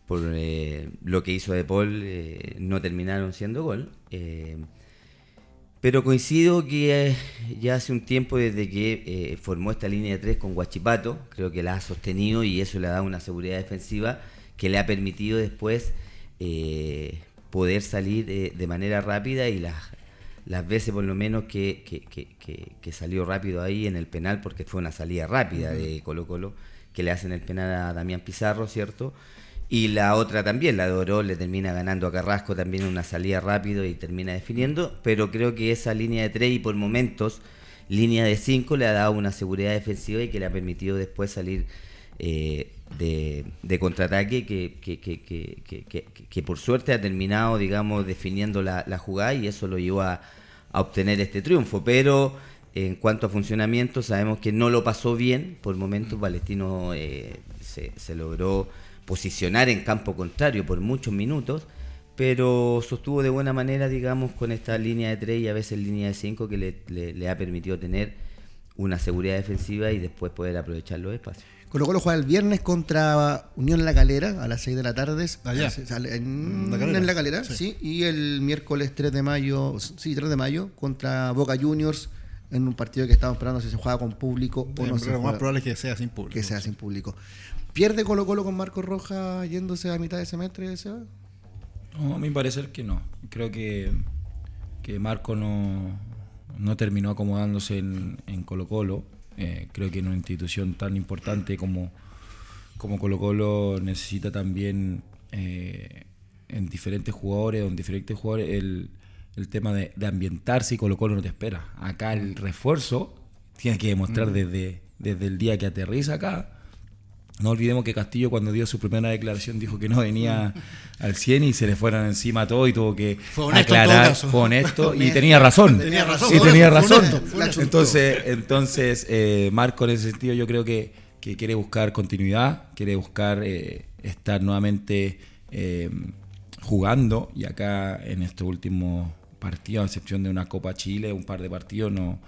por eh, lo que hizo De Paul no terminaron siendo gol. Pero coincido que eh, ya hace un tiempo desde que eh, formó esta línea de tres con Guachipato, creo que la ha sostenido y eso le ha dado una seguridad defensiva que le ha permitido después eh, poder salir de manera rápida y las, las veces por lo menos que, que, salió rápido ahí en el penal, porque fue una salida rápida de Colo Colo, que le hacen el penal a Damián Pizarro, ¿cierto? Y la otra también, la de Oro, le termina ganando a Carrasco también una salida rápido y termina definiendo. Pero creo que esa línea de 3 y por momentos línea de 5 le ha dado una seguridad defensiva y que le ha permitido después salir eh, de, de contraataque que, que, que, que, que- que por suerte ha terminado, digamos, definiendo la, la jugada y eso lo llevó a, a obtener este triunfo. Pero en cuanto a funcionamiento, sabemos que no lo pasó bien. Por momentos, Palestino eh, se, se logró posicionar en campo contrario por muchos minutos, pero sostuvo de buena manera, digamos, con esta línea de 3 y a veces línea de 5 que le, le- le ha permitido tener una seguridad defensiva y después poder aprovechar los espacios. Colo Colo juega el viernes contra Unión La Calera a las 6 de la tarde. Allá. Sale En La Calera. en La Calera, sí. Y el miércoles 3 de mayo, sí, 3 de mayo, contra Boca Juniors en un partido que estamos esperando si se juega con público o no se lo más probable es que sea sin público. que sea sin público. ¿Pierde Colo Colo con Marco Roja yéndose a mitad de semestre? Seba? No, a mi parecer que no. Creo que, que Marco no, no terminó acomodándose en, en Colo Colo. Eh, creo que en una institución tan importante como, como Colo Colo necesita también eh, en diferentes jugadores en diferentes jugadores el, el tema de, de ambientarse y Colo Colo no te espera. Acá el refuerzo tiene que demostrar desde, desde el día que aterriza acá no olvidemos que Castillo cuando dio su primera declaración dijo que no venía al 100 y se le fueron encima todo y tuvo que Fue honesto aclarar, fue honesto y tenía razón. Tenía razón, Y tenía razón. Entonces, entonces eh, Marco en ese sentido yo creo que, que quiere buscar continuidad, quiere buscar eh, estar nuevamente eh, jugando. Y acá en este último partido, a excepción de una Copa Chile, un par de partidos no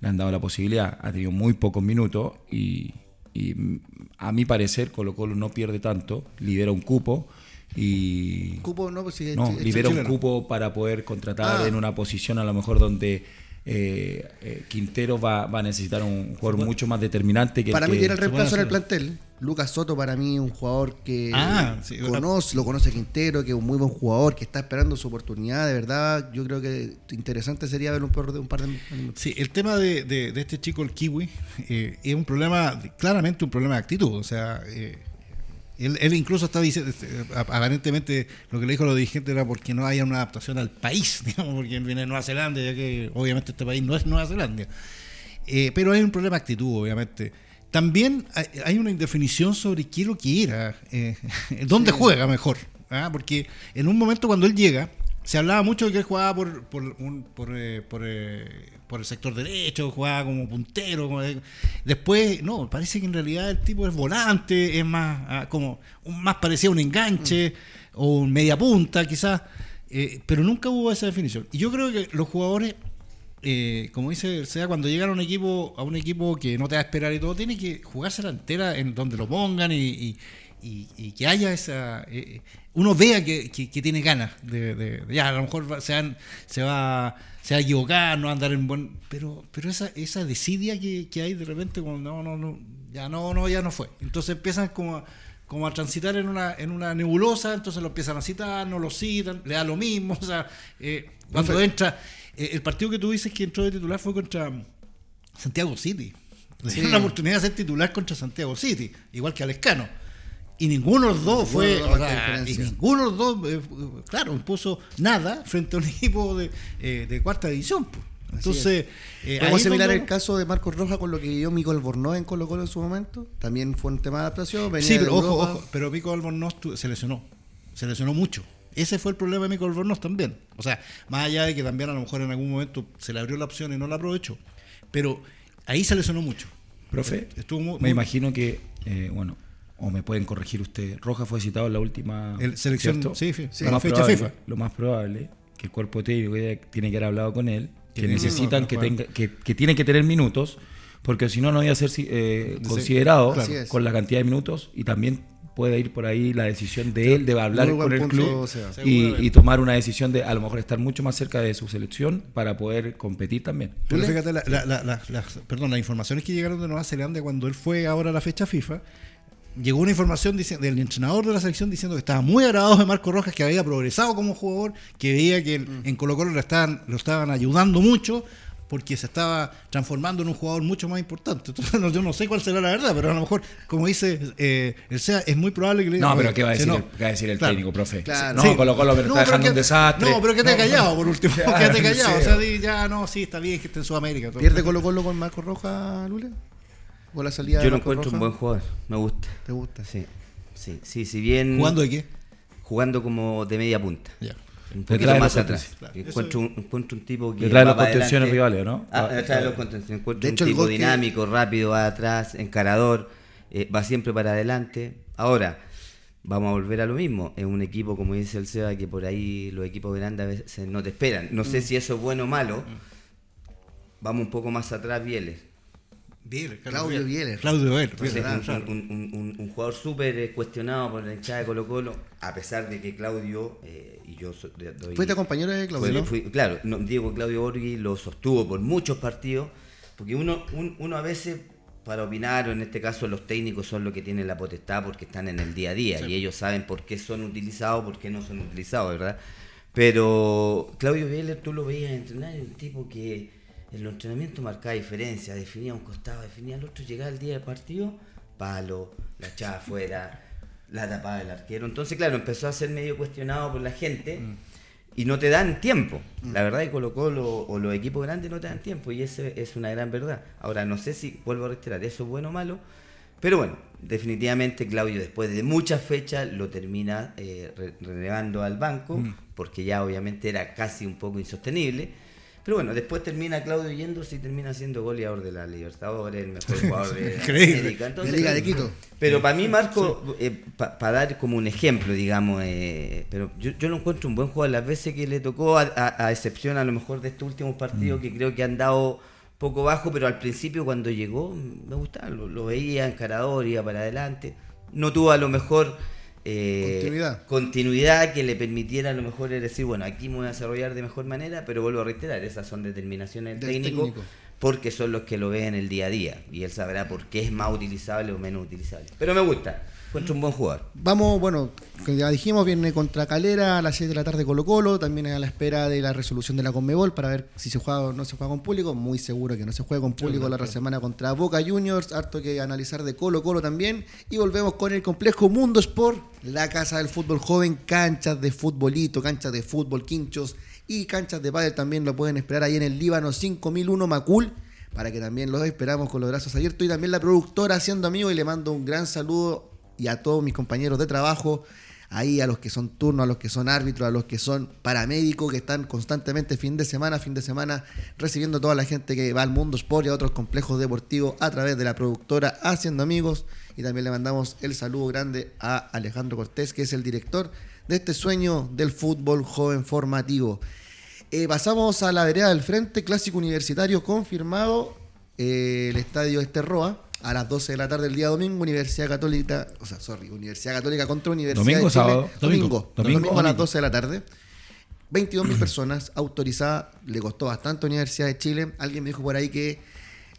le han dado la posibilidad, ha tenido muy pocos minutos y, y, a mi parecer Colo Colo no pierde tanto, libera un cupo y Cupo, no, pues si no, libera un cupo para poder contratar Ah. en una posición a lo mejor donde eh, eh, Quintero va, va a necesitar un jugador mucho más determinante que el Para mí que- tiene el reemplazo en el plantel. Lucas Soto para mí un jugador que Ah, sí, conoce, lo conoce Quintero, que es un muy buen jugador, que está esperando su oportunidad, de verdad. Yo creo que interesante sería ver un par de, un par de minutos. Sí, el tema de, de- de este chico, el kiwi, eh, es un problema, claramente un problema de actitud. O sea, eh, él, él incluso está diciendo, este, aparentemente lo que le dijo a los dirigentes era porque no haya una adaptación al país, digamos, porque él viene de Nueva Zelanda, ya que obviamente este país no es Nueva Zelanda. Eh, pero hay un problema de actitud, obviamente. También hay, hay una indefinición sobre qué es lo que era, eh, dónde juega mejor. ¿ah? Porque en un momento cuando él llega, se hablaba mucho de que él jugaba por, por, un- por, eh, por, eh, por el sector derecho, jugaba como puntero. como de- después, no, parece que en realidad el tipo es volante, es más ah, como un- más parecía un enganche o un media punta quizás, eh, pero nunca hubo esa definición. Y yo creo que los jugadores eh, como dice el sea cuando llegan a un equipo a un equipo que no te va a esperar y todo tiene que jugarse la entera en donde lo pongan y, y- y- y que haya esa eh, uno vea que, que- que tiene ganas de, de- de- ya a lo mejor va- se, van- se va se va a equivocar no va a andar en buen pero pero esa esa desidia que, que hay de repente como no no no ya no no ya no fue entonces empiezan como a, como a transitar en una en una nebulosa entonces lo empiezan a citar no lo citan le da lo mismo o sea eh, cuando entra eh, el partido que tú dices que entró de titular fue contra Santiago City. Dieron la oportunidad de ser titular contra Santiago City, igual que Alescano. Y ninguno de los dos fue. o sea, y ninguno de los dos, eh, claro, impuso nada frente a un equipo de, eh, de cuarta división. pues. Entonces, eh, Podemos ahí mirar cuando- el caso de Marcos Roja con lo que vivió Mico Albornoz en Colo Colo en su momento. También fue un tema de adaptación. venía Sí, de pero ojo, ojo, pero Pico Albornoz se lesionó. Se lesionó mucho. Ese fue el problema de Mico Albornoz también. O sea, más allá de que también a lo mejor en algún momento se le abrió la opción y no la aprovechó. Pero ahí se lesionó mucho. Profe, Estuvo muy- me muy- imagino que, eh, bueno, o me pueden corregir ustedes, Roja fue citado en la última El selección- ¿cierto? sí, sí, Lo más fecha probable- FIFA. Lo más probable que el cuerpo técnico tiene que haber hablado con él, que necesitan no, que, tenga, que, que tiene que tener minutos, porque si no, no iba a ser eh, considerado claro. Con la cantidad de minutos y también puede ir por ahí la decisión de él de hablar con el club y, tomar una decisión de a lo mejor estar mucho más cerca de su selección para poder competir también. Pero ¿Tú le- fíjate, la- la- la- la- las- perdón, las informaciones que llegaron de Nueva Zelanda cuando él fue ahora a la fecha FIFA, llegó una información dice- del entrenador de la selección diciendo que estaba muy agradado de Marco Rojas, que había progresado como jugador, que veía que el- en Colo Colo lo estaban, lo estaban ayudando mucho porque se estaba transformando en un jugador mucho más importante. Entonces, no- yo no sé cuál será la verdad, pero a lo mejor, como dice eh, el SEA, es muy probable que le No, diga, pero "Oye, ¿qué va a que decir, no". el, qué va a decir el Claro. técnico, profe? Claro. No, Sí. Colo Colo me lo No, está pero dejando que- un desastre. No, pero que te ha callado por último. Claro, quédate callado. O sea, di, ya no, sí, está bien que esté en Sudamérica. todo. ¿Pierde Colo Colo con Marcos Roja, Lule? La salida Yo de lo encuentro un buen jugador, me gusta. ¿Te gusta? Sí, sí, sí, si bien... ¿Jugando de qué? Jugando como de media punta. Ya. Un poquito más atrás. Claro. Encuentro, un, encuentro un tipo que. Va los contenciones rivales, ¿no? Ah, Ah, de los contenciones. Encuentro De un hecho, el tipo que- dinámico, rápido, va atrás, encarador, eh, va siempre para adelante. Ahora, vamos a volver a lo mismo. Es un equipo, como dice el Seba, que por ahí los equipos grandes a veces no te esperan. No Mm. sé si eso es bueno o malo. Vamos un poco más atrás, Bieles. Bieler, Claudio Bieler. Claudio Bieler. Entonces, Bieler, un, claro. un- un- un- un jugador súper cuestionado por la hinchada de Colo Colo, a pesar de que Claudio eh, y yo doy... Fuiste compañero de Claudio, Fui- ¿no? fui- claro, no, Diego Claudio Borghi lo sostuvo por muchos partidos, porque uno, un- uno a veces, para opinar, o en este caso los técnicos son los que tienen la potestad porque están en el día a día y ellos saben por qué son utilizados, por qué no son utilizados, ¿verdad? Pero Claudio Bieler tú lo veías entrenar, un tipo que en los entrenamientos marcaba diferencia, definía un costado, definía el otro, llegaba el día del partido, palo, la echaba afuera, la tapaba el arquero. Entonces, claro, empezó a ser medio cuestionado por la gente y no te dan tiempo. La verdad que Colo Colo o los equipos grandes no te dan tiempo y ese es una gran verdad. Ahora, no sé si, vuelvo a reiterar, eso es bueno o malo, pero bueno, definitivamente Claudio después de muchas fechas lo termina eh, relevando al banco, porque ya obviamente era casi un poco insostenible. Pero bueno, después termina Claudio yéndose y termina siendo goleador de la Libertadores, el mejor jugador de. América. De Liga de Quito. Pero para mí, Marco, para dar como un ejemplo, digamos, eh, pero yo, yo lo encuentro un buen jugador. Las veces que le tocó, a, a- a excepción a lo mejor de estos últimos partidos que creo que han dado poco bajo, pero al principio cuando llegó me gustaba, lo, lo veía encarador, iba para adelante. No tuvo a lo mejor eh, Continuidad. continuidad que le permitiera a lo mejor decir, bueno, aquí me voy a desarrollar de mejor manera, pero vuelvo a reiterar, esas son determinaciones del Del técnico, técnico. porque son los que lo ven en el día a día y él sabrá por qué es más utilizable o menos utilizable. Pero me gusta, encuentro un buen jugador. Vamos, bueno, ya dijimos, viene contra Calera a las 6 de la tarde Colo Colo, también a la espera de la resolución de la Conmebol para ver si se juega o no se juega con público, muy seguro que no se juega con público la otra semana contra Boca Juniors, harto que analizar de Colo Colo también, y volvemos con el complejo Mundo Sport, la casa del fútbol joven, canchas de futbolito, canchas de fútbol, quinchos y canchas de pádel también lo pueden esperar ahí en el Líbano 5001 Macul, para que también los esperamos con los brazos abiertos. Y también la productora haciendo amigos y le mando un gran saludo y a todos mis compañeros de trabajo, ahí a los que son turnos, a los que son árbitros, a los que son paramédicos, que están constantemente fin de semana, fin de semana, recibiendo a toda la gente que va al mundo sport y a otros complejos deportivos a través de la productora Haciendo Amigos. Y también le mandamos el saludo grande a Alejandro Cortés, que es el director de este sueño del fútbol joven formativo. Eh, pasamos a la vereda del frente, clásico universitario confirmado, eh, el estadio Esterroa, a las 12 de la tarde el día domingo, Universidad Católica, o sea, sorry, Universidad Católica contra Universidad ¿Domingo de Chile. sábado? Domingo, Domingo. domingo, Domingo. a las 12 de la tarde. 22.000 personas autorizadas, le costó bastante a Universidad de Chile. Alguien me dijo por ahí que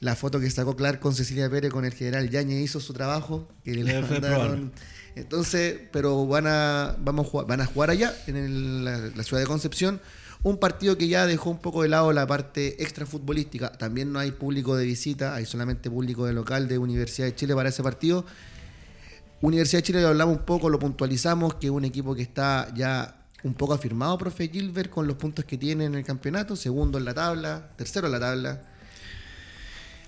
la foto que sacó Clark con Cecilia Pérez con el general Yañez hizo su trabajo, le mandaron. Entonces, pero van a, vamos a jugar, van a jugar allá, en el- la, la ciudad de Concepción. Un partido que ya dejó un poco de lado la parte extra futbolística. También no hay público de visita, hay solamente público de local de Universidad de Chile para ese partido. Universidad de Chile lo hablamos un poco, lo puntualizamos, que es un equipo que está ya un poco afirmado, profe Gilbert, con los puntos que tiene en el campeonato, segundo en la tabla, tercero en la tabla.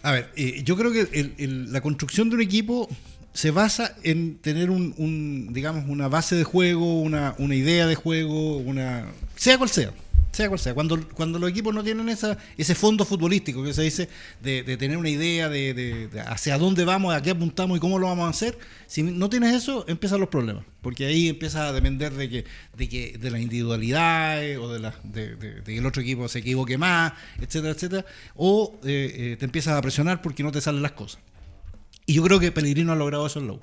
A ver, eh, yo creo que la construcción de un equipo se basa en tener un, un, digamos, una base de juego, una, una idea de juego, una sea cual sea, cual sea. Cuando, cuando los equipos no tienen esa, ese fondo futbolístico que se dice de, tener una idea de, hacia dónde vamos, a qué apuntamos y cómo lo vamos a hacer, si no tienes eso, empiezan los problemas, porque ahí empieza a depender de que, de que de las individualidades o de, la, de que el otro equipo se equivoque más, etcétera, etcétera, o eh, eh, te empiezas a presionar porque no te salen las cosas. Y yo creo que Pellegrino ha logrado eso en la U.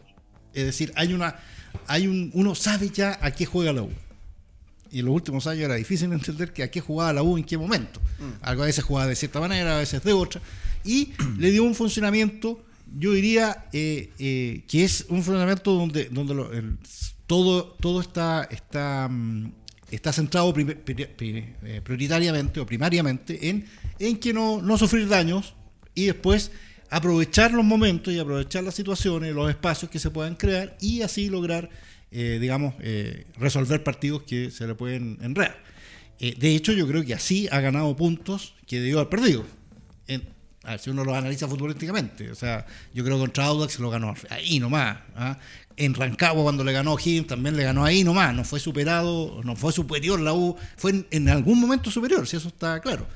Es decir, hay una, hay un, uno sabe ya a qué juega la U. Y en los últimos años era difícil entender que a qué jugaba la U en qué momento. Algo a veces jugaba de cierta manera, a veces de otra. Y le dio un funcionamiento, yo diría, eh, eh, que es un funcionamiento donde, donde lo- el- todo, todo está, está, mm, está centrado eh, prioritariamente o primariamente en, en que no, no sufrir daños y después aprovechar los momentos y aprovechar las situaciones, los espacios que se puedan crear y así lograr, eh, digamos, eh, resolver partidos que se le pueden enredar. Eh, de hecho, yo creo que así ha ganado puntos que debió haber perdido. A ver, si uno lo analiza futbolísticamente, o sea, yo creo que contra Audax lo ganó ahí nomás. ¿ah? En Rancagua cuando le ganó Higgins también le ganó ahí nomás, no fue superado, no fue superior la U, fue en, algún momento superior, si eso está claro,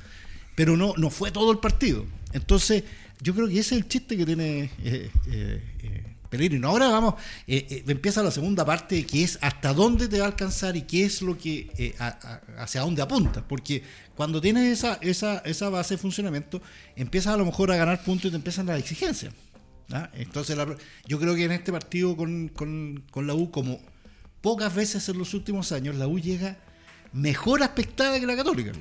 pero no, no fue todo el partido. Entonces, yo creo que ese es el chiste que tiene Pellegrino. Ahora vamos, eh, eh, empieza la segunda parte que es hasta dónde te va a alcanzar y qué es lo que, eh, hacia dónde apuntas. Porque cuando tienes esa, esa, esa base de funcionamiento, empiezas a lo mejor a ganar puntos y te empiezan las exigencias. Entonces, yo creo que en este partido con, con- con la U, como pocas veces en los últimos años, la U llega mejor aspectada que la Católica.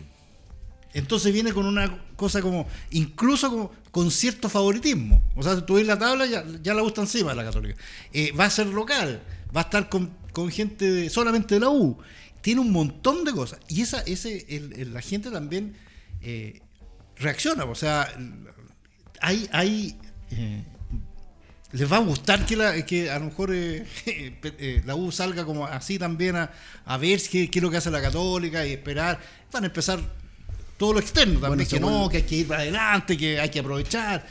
Entonces viene con una cosa como, incluso como con cierto favoritismo. O sea, si tú ves la tabla, ya, ya la está encima de la Católica. Eh, va a ser local, va a estar con, con gente de- solamente de la U. Tiene un montón de cosas. Y esa, ese, el- la gente también eh, reacciona. O sea, hay, hay eh, les va a gustar que, la, que a lo mejor eh, la U salga como así también a, a ver qué, qué es lo que hace la Católica y esperar. Van a empezar todo lo externo también, Bueno, que no, que hay que ir para adelante, que hay que aprovechar.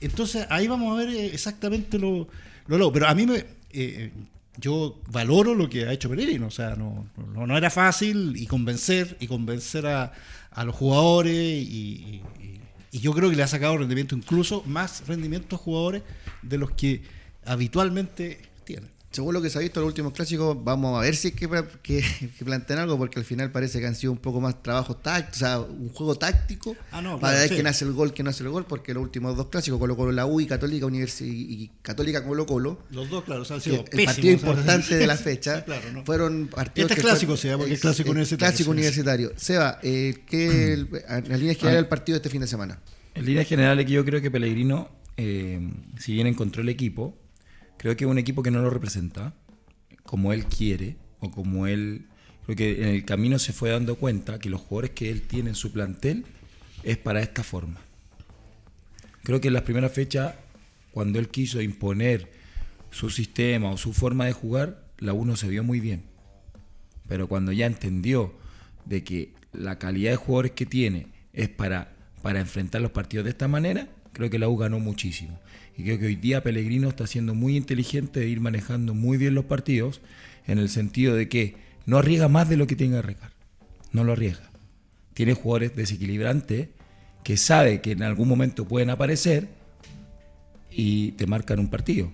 Entonces ahí vamos a ver eh, exactamente lo, lo loco. Pero a mí me... eh, yo valoro lo que ha hecho Pellegrino, o sea, no, no, no era fácil y convencer y convencer a, a los jugadores y, y- y yo creo que le ha sacado rendimiento, incluso más rendimiento a jugadores de los que habitualmente tienen. Según lo que se ha visto en los últimos clásicos, vamos a ver si es que, que, que plantean algo, porque al final parece que han sido un poco más trabajos tácticos, o sea, un juego táctico Ah, no, para claro, ver sí. quién hace el gol, quién no hace el gol, porque los últimos dos clásicos, Colo Colo la U y Católica Universi- y Católica Colo Colo, Los dos, claro, han que sido el pésimos, partido o sea, importante de la fecha Sí, claro, ¿no? fueron partidos Este es que clásico, fueron- se llama, porque es clásico universitario, Clásico sí. universitario. Seba, eh, ¿qué el- en la línea general del partido de este fin de semana? En línea general es que yo creo que Pellegrino, eh, si bien encontró el equipo, creo que es un equipo que no lo representa como él quiere o como él... Creo que en el camino se fue dando cuenta que los jugadores que él tiene en su plantel es para esta forma. Creo que en las primeras fechas, cuando él quiso imponer su sistema o su forma de jugar, la uno se vio muy bien. Pero cuando ya entendió de que la calidad de jugadores que tiene es para, para enfrentar los partidos de esta manera, creo que la U ganó muchísimo. Y creo que hoy día Pellegrino está siendo muy inteligente de ir manejando muy bien los partidos, en el sentido de que no arriesga más de lo que tiene que arriesgar. No lo arriesga. Tiene jugadores desequilibrantes que sabe que en algún momento pueden aparecer y te marcan un partido.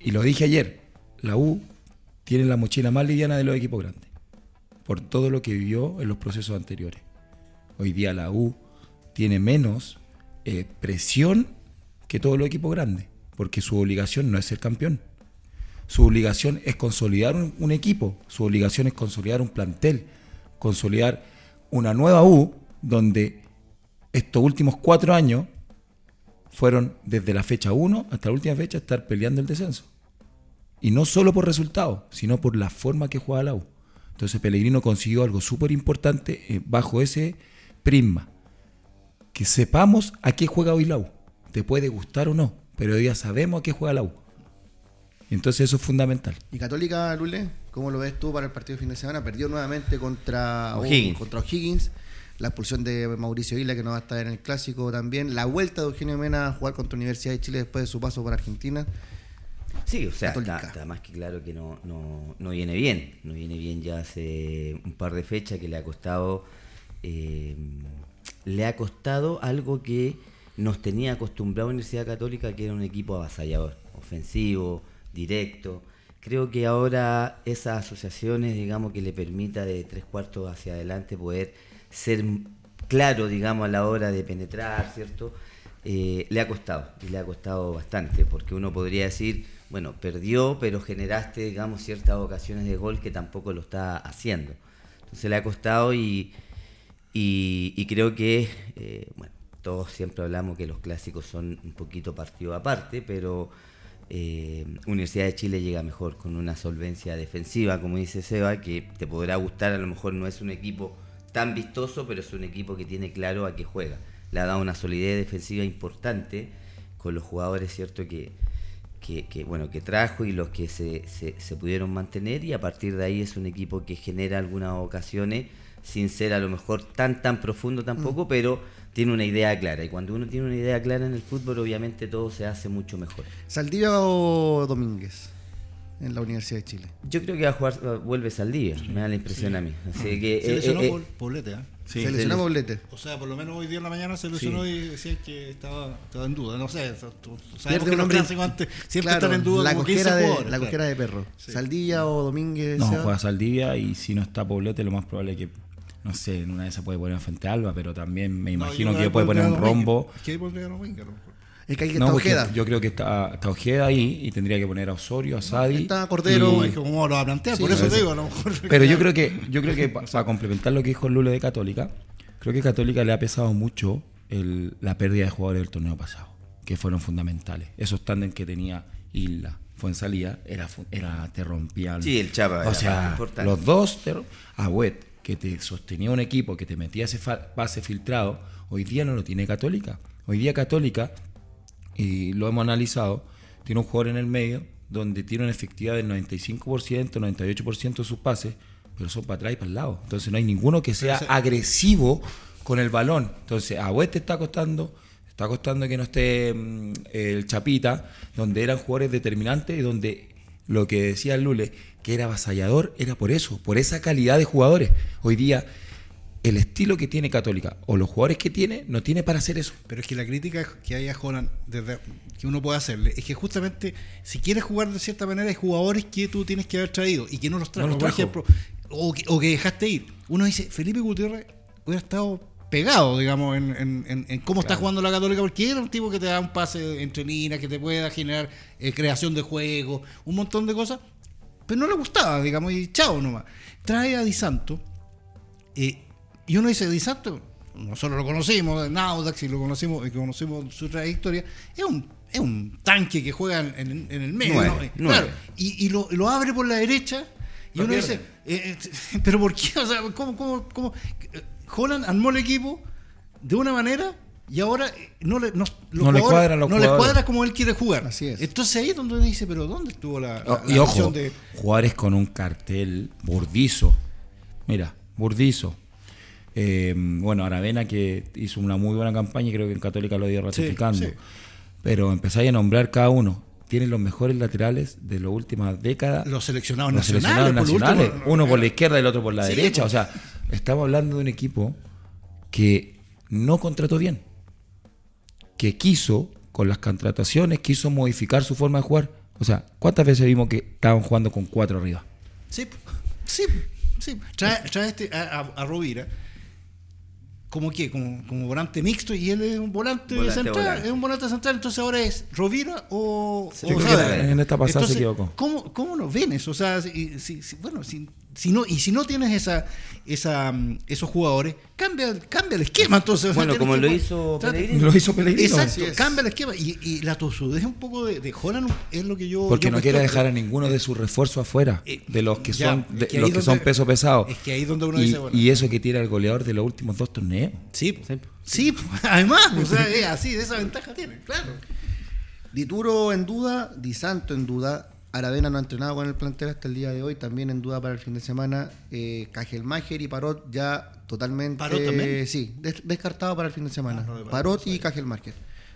Y lo dije ayer, la U tiene la mochila más liviana de los equipos grandes, por todo lo que vivió en los procesos anteriores. Hoy día la U tiene menos eh, presión que todos los equipos grandes, porque su obligación no es ser campeón. Su obligación es consolidar un, equipo, su obligación es consolidar un plantel, consolidar una nueva U donde estos últimos cuatro años fueron desde la fecha 1 hasta la última fecha estar peleando el descenso. Y no solo por resultados, sino por la forma que juega la U. Entonces Pellegrino consiguió algo súper importante eh, bajo ese prisma. Que sepamos a qué juega hoy la U. Te puede gustar o no, pero hoy ya sabemos a qué juega la U. Entonces eso es fundamental. ¿Y Católica, Lule? ¿Cómo lo ves tú para el partido de fin de semana? Perdió nuevamente contra O'Higgins. contra O'Higgins. La expulsión de Mauricio Isla, que no va a estar en el clásico también. La vuelta de Eugenio Mena a jugar contra Universidad de Chile después de su paso por Argentina. Sí, o sea, está más que claro que no, no, no viene bien. No viene bien ya hace un par de fechas que le ha costado. eh, le ha costado algo que nos tenía acostumbrado Universidad Católica, que era un equipo avasallador, ofensivo, directo. Creo que ahora esas asociaciones, digamos, que le permita de tres cuartos hacia adelante poder ser claro, digamos, a la hora de penetrar, ¿cierto? Eh, le ha costado, y le ha costado bastante, porque uno podría decir, bueno, perdió, pero generaste, digamos, ciertas ocasiones de gol que tampoco lo está haciendo. Entonces le ha costado y, y, y creo que, eh, bueno, todos siempre hablamos que los clásicos son un poquito partido aparte, pero eh, Universidad de Chile llega mejor con una solvencia defensiva, como dice Seba, que te podrá gustar, a lo mejor no es un equipo tan vistoso, pero es un equipo que tiene claro a qué juega. Le ha dado una solidez defensiva importante con los jugadores, ¿cierto? Que, bueno, que trajo y los que se, se pudieron mantener y a partir de ahí es un equipo que genera algunas ocasiones sin ser a lo mejor tan tan profundo tampoco, pero tiene una idea clara. Y cuando uno tiene una idea clara en el fútbol, obviamente todo se hace mucho mejor. ¿Saldivia o Domínguez? En la Universidad de Chile. Yo creo que va a jugar, vuelve Saldivia, me da la impresión a mí. Así que, Se eh, lesionó eh, eh, por Poblete, ¿ah? se lesionó Poblete. O sea, por lo menos hoy día en la mañana se lesionó y decían que estaba, estaba en duda. No sé, tú- sabemos que un los antes siempre Claro, están en duda la como 15 cojera, de, jugadores, la claro. cojera de perro. Saldivia o Domínguez. No, juega Saldivia y si no está Poblete, lo más probable es que, no sé, en una de esas puede poner frente a Alba, pero también me No, imagino yo que puede poner un pondría a rombo. Wingers. Es que pondría a. Es que No, porque Ojeda. yo creo que está, está Ojeda ahí y tendría que poner a Osorio, a Sadi. Está Cordero, No, y- cómo lo va a plantear, Sí, por eso eso. te digo, a lo mejor. Pero yo creo que, yo creo que pa- para complementar lo que dijo Lulo de Católica, creo que Católica le ha pesado mucho el- la pérdida de jugadores del torneo pasado, que fueron fundamentales. Esos tándem que tenía Isla, Fuensalía, era, era te rompían. Sí, el Chapa O sea, importante. los dos, te Agüet, que te sostenía un equipo, que te metía ese pase filtrado, hoy día no lo tiene Católica. Hoy día Católica, y lo hemos analizado, tiene un jugador en el medio donde tiene una efectividad del 95%, 98% de sus pases, pero son para atrás y para el lado. Entonces no hay ninguno que sea agresivo con el balón. Entonces a West te está costando, está costando que no esté mm, el Chapita, donde eran jugadores determinantes y donde lo que decía Lule, que era avasallador, era por eso, por esa calidad de jugadores. Hoy día el estilo que tiene Católica o los jugadores que tiene, no tiene para hacer eso. Pero es que la crítica que hay a Holland, desde- que uno puede hacerle, es que justamente si quieres jugar de cierta manera, hay jugadores que tú tienes que haber traído y que no los trajo. los por trajo. ejemplo, o que, o que dejaste ir. Uno dice, Felipe Gutiérrez hubiera estado pegado, digamos, en, en- en- en cómo está jugando la Católica, porque era un tipo que te da un pase entre líneas, que te pueda generar eh, creación de juego, un montón de cosas, pero no le gustaba, digamos, y chao nomás. Trae a Di Santo, eh, y uno dice, Di Santo, nosotros lo conocimos, en Audax y lo conocimos, y conocimos su trayectoria, es un, es un tanque que juega en, en- en el medio, Nueve, ¿no? Eh, nueve. Claro, y, y lo, lo abre por la derecha, y Lo uno pierde. dice, eh, pero ¿por qué? O sea, ¿cómo, cómo, cómo? Holland armó el equipo de una manera y ahora eh, no le, no, los No le los no le cuadra como él quiere jugar. Así es. Entonces ahí es donde uno dice, pero ¿dónde estuvo la, la- Oh, y la ojo, visión de... jugadores con un cartel burdizo. Mira, burdizo. Eh, bueno, Aravena que hizo una muy buena campaña y creo que en Católica lo dio ratificando. sí. Pero empezáis a nombrar cada uno. Tienen los mejores laterales de las últimas décadas. Los seleccionados Los nacionales. seleccionados por último, nacionales. no, uno no, por la izquierda y el otro por la Sí, derecha. pues. O sea, estamos hablando de un equipo que no contrató bien. Que quiso, con las contrataciones, quiso modificar su forma de jugar. O sea, ¿cuántas veces vimos que estaban jugando con cuatro arriba? Sí, sí, sí. Trae, trae este a, a- a Rovira como que, como, como volante mixto y él es un volante, Volante, central, volante. es un volante central, entonces ahora es Rovira o, Sí, en esta pasada se equivocó. ¿Cómo, cómo nos ven eso? O sea, si, si- si- bueno, si, si no, y si no tienes esa, esa, mm, esos jugadores, cambia, cambia el esquema entonces. Bueno, como lo hizo Pellegrini. Lo hizo Pellegrino. Exacto, cambia el esquema. Y, y la tosudez un poco de, de Holland es lo que yo. Porque yo no quiere dejar a ninguno de sus refuerzos afuera, Eh, de los que ya, son es de que los que donde- son peso pesado. es que ahí donde uno y, dice, bueno. y eso que tira el goleador de los últimos dos torneos. Sí, Sí. sí, además, o sea, es así, esa ventaja tiene, claro. Dituro en duda, Di Santo en duda. Aravena no ha entrenado con el plantel hasta el día de hoy, también en duda para el fin de semana. Eh, Cajelmacher y Parot ya totalmente. ¿Parot también? Sí, des- descartado para el fin de semana. Ah, no, Parot, y Cajelmacher.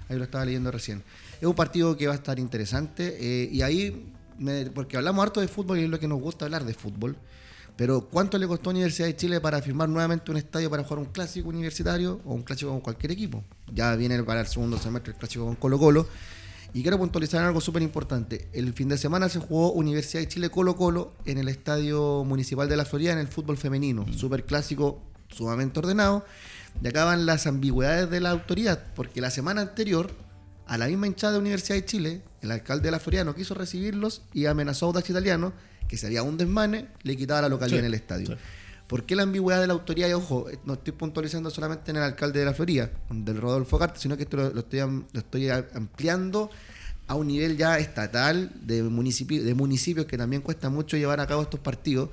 Ahí lo estaba leyendo recién. Es un partido que va a estar interesante. eh, y ahí, me- porque hablamos harto de fútbol y es lo que nos gusta hablar de fútbol. Pero ¿cuánto le costó a Universidad de Chile para firmar nuevamente un estadio para jugar un clásico universitario o un clásico con cualquier equipo? Ya viene para el segundo semestre el clásico con Colo Colo. Y quiero puntualizar algo súper importante. El fin de semana se jugó Universidad de Chile Colo Colo en el Estadio Municipal de la Florida en el fútbol femenino. Súper clásico, sumamente ordenado. Y acá van las ambigüedades de la autoridad, porque la semana anterior, a la misma hinchada de Universidad de Chile, el alcalde de la Florida no quiso recibirlos y amenazó a Audax Italiano que si había un desmane, le quitaba la localidad Sí, en el estadio. sí. ¿Por qué la ambigüedad de la autoridad? Y ojo, eh, no estoy puntualizando solamente en el alcalde de la Florida, del Rodolfo Carta, sino que esto lo, lo estoy, am- lo estoy ampliando a un nivel ya estatal de, municipi- de municipios que también cuesta mucho llevar a cabo estos partidos,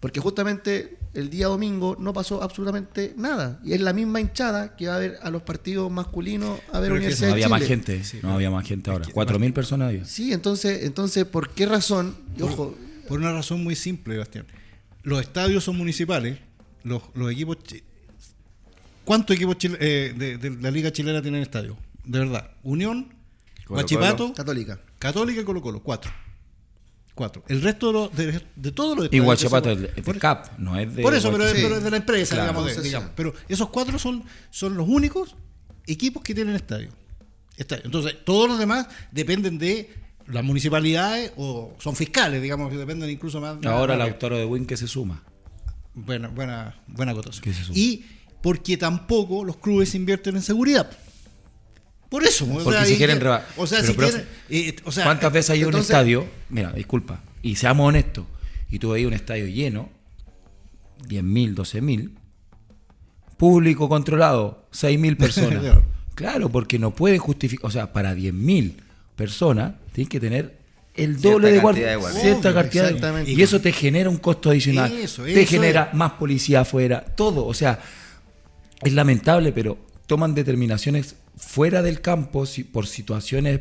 porque justamente el día domingo no pasó absolutamente nada. Y es la misma hinchada que va a ver a los partidos masculinos a ver Universidad No de había más gente, no había más gente ahora. Cuatro mil personas había. Sí, entonces, entonces, ¿por qué razón? Y ojo, Por una razón muy simple, Bastián. Los estadios son municipales, los, los equipos. ¿Cuántos equipos chile- eh, de, de la Liga Chilena tienen estadio? De verdad. Unión, Colo-Colo. Guachipato, Católica. Católica y Colo Colo. Cuatro. Cuatro. El resto de, los- de, de todos los Y estadios Guachipato es se- de, es de por- CAP, no es de. Por eso, pero, es de la empresa, Claro. digamos, de- digamos. Pero esos cuatro son, son los únicos equipos que tienen estadio. Estadio. Entonces, todos los demás dependen de las municipalidades o son fiscales, digamos, que dependen incluso más. Ahora el más- autor de Win que se suma. Buena, buena, buena acotación. ¿Qué es eso? Y porque tampoco los clubes invierten en seguridad. Por eso. o Porque sea, si quieren que- reba- O sea, si quieren. eh, o sea, ¿Cuántas veces hay ido un estadio? Mira, disculpa. Y seamos honestos. Y tú veis un estadio lleno, 10.000, 12.000. Público controlado, 6.000 personas. Claro. claro, porque no pueden justificar. O sea, para 10.000 personas, tienes que tener el Cierta doble de cantidad guardia. Cierta Obvio, cantidad. de-. Y eso te genera un costo adicional. Eso, te eso genera es. más policía afuera. Todo. O sea, es lamentable, pero toman determinaciones fuera del campo si- por situaciones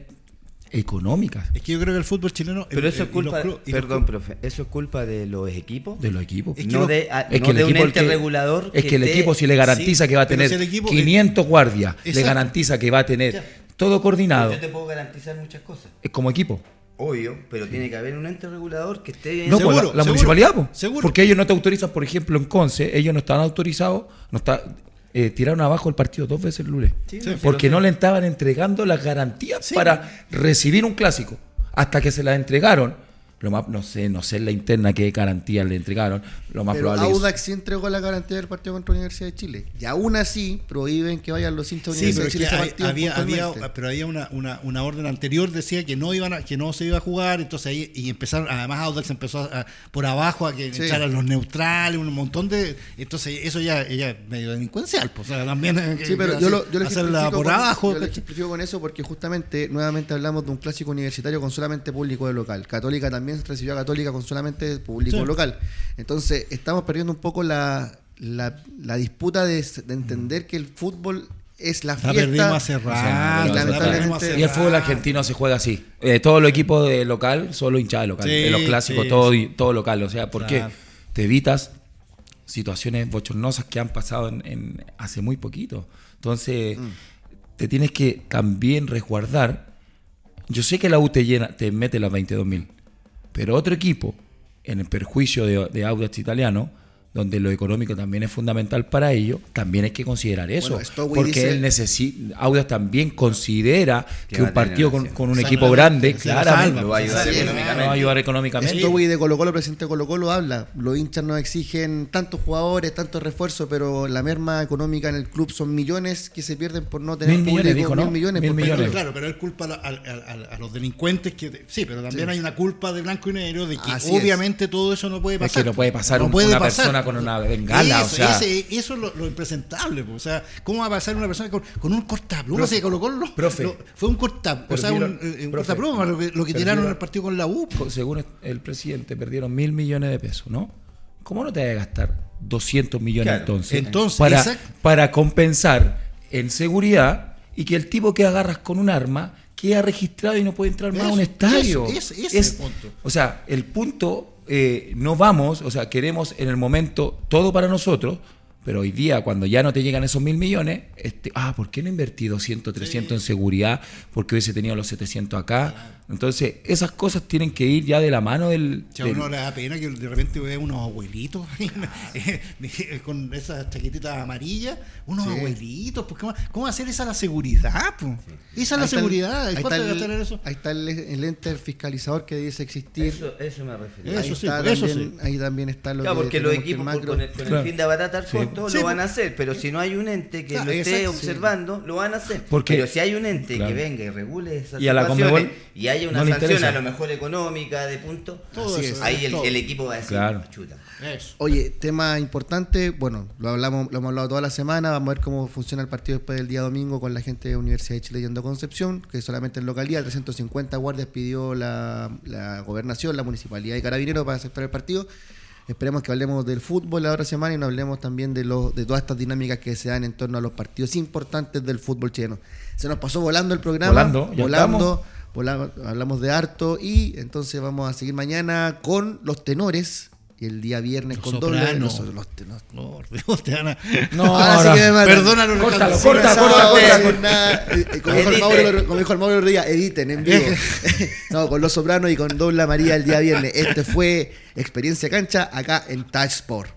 económicas Es que yo creo que el fútbol chileno. Pero el- eso es los culpa, club- y los perdón, profe, eso es culpa de los equipos. de los equipos. Es que no lo- de, a- Es no que el de un ente que- regulador. Es que el te- equipo si le garantiza sí, que va a tener si el equipo- 500 guardias, le garantiza que va a tener todo coordinado, Yo te puedo garantizar muchas cosas. es como equipo. Obvio, pero tiene que haber un ente regulador que esté bien. No, Seguro, pues, la, la seguro, municipalidad, pues. seguro. porque ellos no te autorizan, por ejemplo, en Conce, ellos no estaban autorizados, no está, eh, tiraron abajo el partido dos veces el lunes, Sí, porque no le estaban entregando las garantías Sí. para recibir un clásico. Hasta que se las entregaron, lo más, no sé, no sé en la interna qué garantías le entregaron, lo más Pero probable es- Audax sí entregó la garantía del partido contra la Universidad de Chile. Y aún así prohíben que vayan los hinchas de Sí, Universidad pero de es Chile que a ese hay- partido había, había, pero había una, una, una orden anterior decía que no iban a, que no se iba a jugar, entonces ahí y empezaron, además Audax empezó a- a- por abajo a que Sí. echaran los neutrales, un montón de, entonces eso ya, ella es medio delincuencial, pues, o sea, también Sí, pero yo lo, yo lo hacerla por con- abajo, yo lo con eso porque justamente nuevamente hablamos de un clásico universitario con solamente público de local. Católica también recibió a Católica con solamente público Sí. local. Entonces estamos perdiendo un poco la, la, la disputa de, de entender que el fútbol es la La fiesta. perdimos hace rato, y la lamentablemente- perdimos hace Y el fútbol argentino se juega así. Eh, todos los equipos de local, solo hinchada de local. Sí, de los clásicos, sí, todo, sí. todo local. O sea, porque Claro. te evitas situaciones bochornosas que han pasado en, en- hace muy poquito. Entonces, Mm. te tienes que también resguardar. Yo sé que la U te, llena, te mete las 22 mil, pero otro equipo, en el perjuicio de, de Audax italiano, donde lo económico también es fundamental para ellos, también hay que considerar eso. Bueno, porque dice- él necesita, Audax también considera Que un partido con, un equipo grande, claramente, va a ayudar Sí, económicamente. lo va a ayudar económicamente. Esto güey de Colo Colo, presidente de Colo Colo, habla. Los hinchas no exigen tantos jugadores, tantos refuerzos, pero la merma económica en el club son millones que se pierden por no tener Mil millones, público, dijo, ¿no? mil millones. Mil millones. Claro, pero él culpa a, la- a- a- a los delincuentes que sí, pero también Sí. hay una culpa de blanco y negro de que Así es. obviamente todo eso no puede Es pasar. que no puede pasar No un- puede una pasar. persona con una bengala, Eso, o sea. ese- eso es lo, lo impresentable, o sea, ¿cómo va a pasar una persona con, con un cortapluma? Se colocó los, profe. lo- fue un cortapluma, o sea, un, eh, un profe, cortapluma lo que, lo que tiraron en el partido con la U. Según el presidente, perdieron mil millones de pesos, ¿no? ¿Cómo no te vas a gastar 200 millones Claro. entonces? Entonces, para, exacto. para compensar en seguridad y que el tipo que agarras con un arma queda registrado y no puede entrar más a un estadio. eso, ese es el punto. O sea, el punto, eh, no vamos, o sea, queremos en el momento todo para nosotros, pero hoy día, cuando ya no te llegan esos mil millones, este, ah, ¿por qué no invertí 200, 300 en seguridad? Porque hubiese tenido los 700 acá. Entonces, esas cosas tienen que ir ya de la mano del... Si a del- uno le da pena que de repente vea unos abuelitos eh, con esas chaquetitas amarillas, unos Sí. abuelitos, pues ¿cómo, cómo hacer esa la seguridad? pues? Esa es la el- seguridad. ahí ¿Cuánto está hay el, eso? ahí está el, el ente fiscalizador que dice existir. Eso, eso me refiero. Eso ahí, sí, está eso también, sí. ahí también está lo Claro, que porque los equipos macro- con el, con el Claro. fin de abaratar Sí. costos Sí, lo van a hacer, pero si no hay un ente que Claro, lo esté exacto, sí. observando, lo van a hacer. Porque- pero si hay un ente Claro. que venga y regule esas Y a la Conmebol y haya una no sanción a lo mejor económica de punto, Todo Así eso, es. ahí el, todo. el equipo va a decir, Claro. chuta. Eso. Oye, tema importante, bueno, lo hablamos, lo hemos hablado toda la semana, vamos a ver cómo funciona el partido después del día domingo con la gente de Universidad de Chile yendo a Concepción, que solamente en localidad, 350 guardias pidió la, la gobernación, la municipalidad y carabineros para aceptar el partido. Esperemos que hablemos del fútbol la otra semana y nos hablemos también de, los de todas estas dinámicas que se dan en torno a los partidos importantes del fútbol chileno. Se nos pasó volando el programa, Volando, ya volando, volando, hablamos de harto y entonces vamos a seguir mañana con los tenores y el día viernes Los con doble. Los, los- los- Dios, te van a- No, Ahora sí ahora- que me. Perdónalo, Córtalo, Alejandro. corta, corta, corta, eh, eh, Como dijo el Editen. Mauro, como dijo el Mauro el otro día, editen en vivo. no, con Los Sopranos y con Doble María el día viernes. Este fue Experiencia Cancha acá en Touch Sport.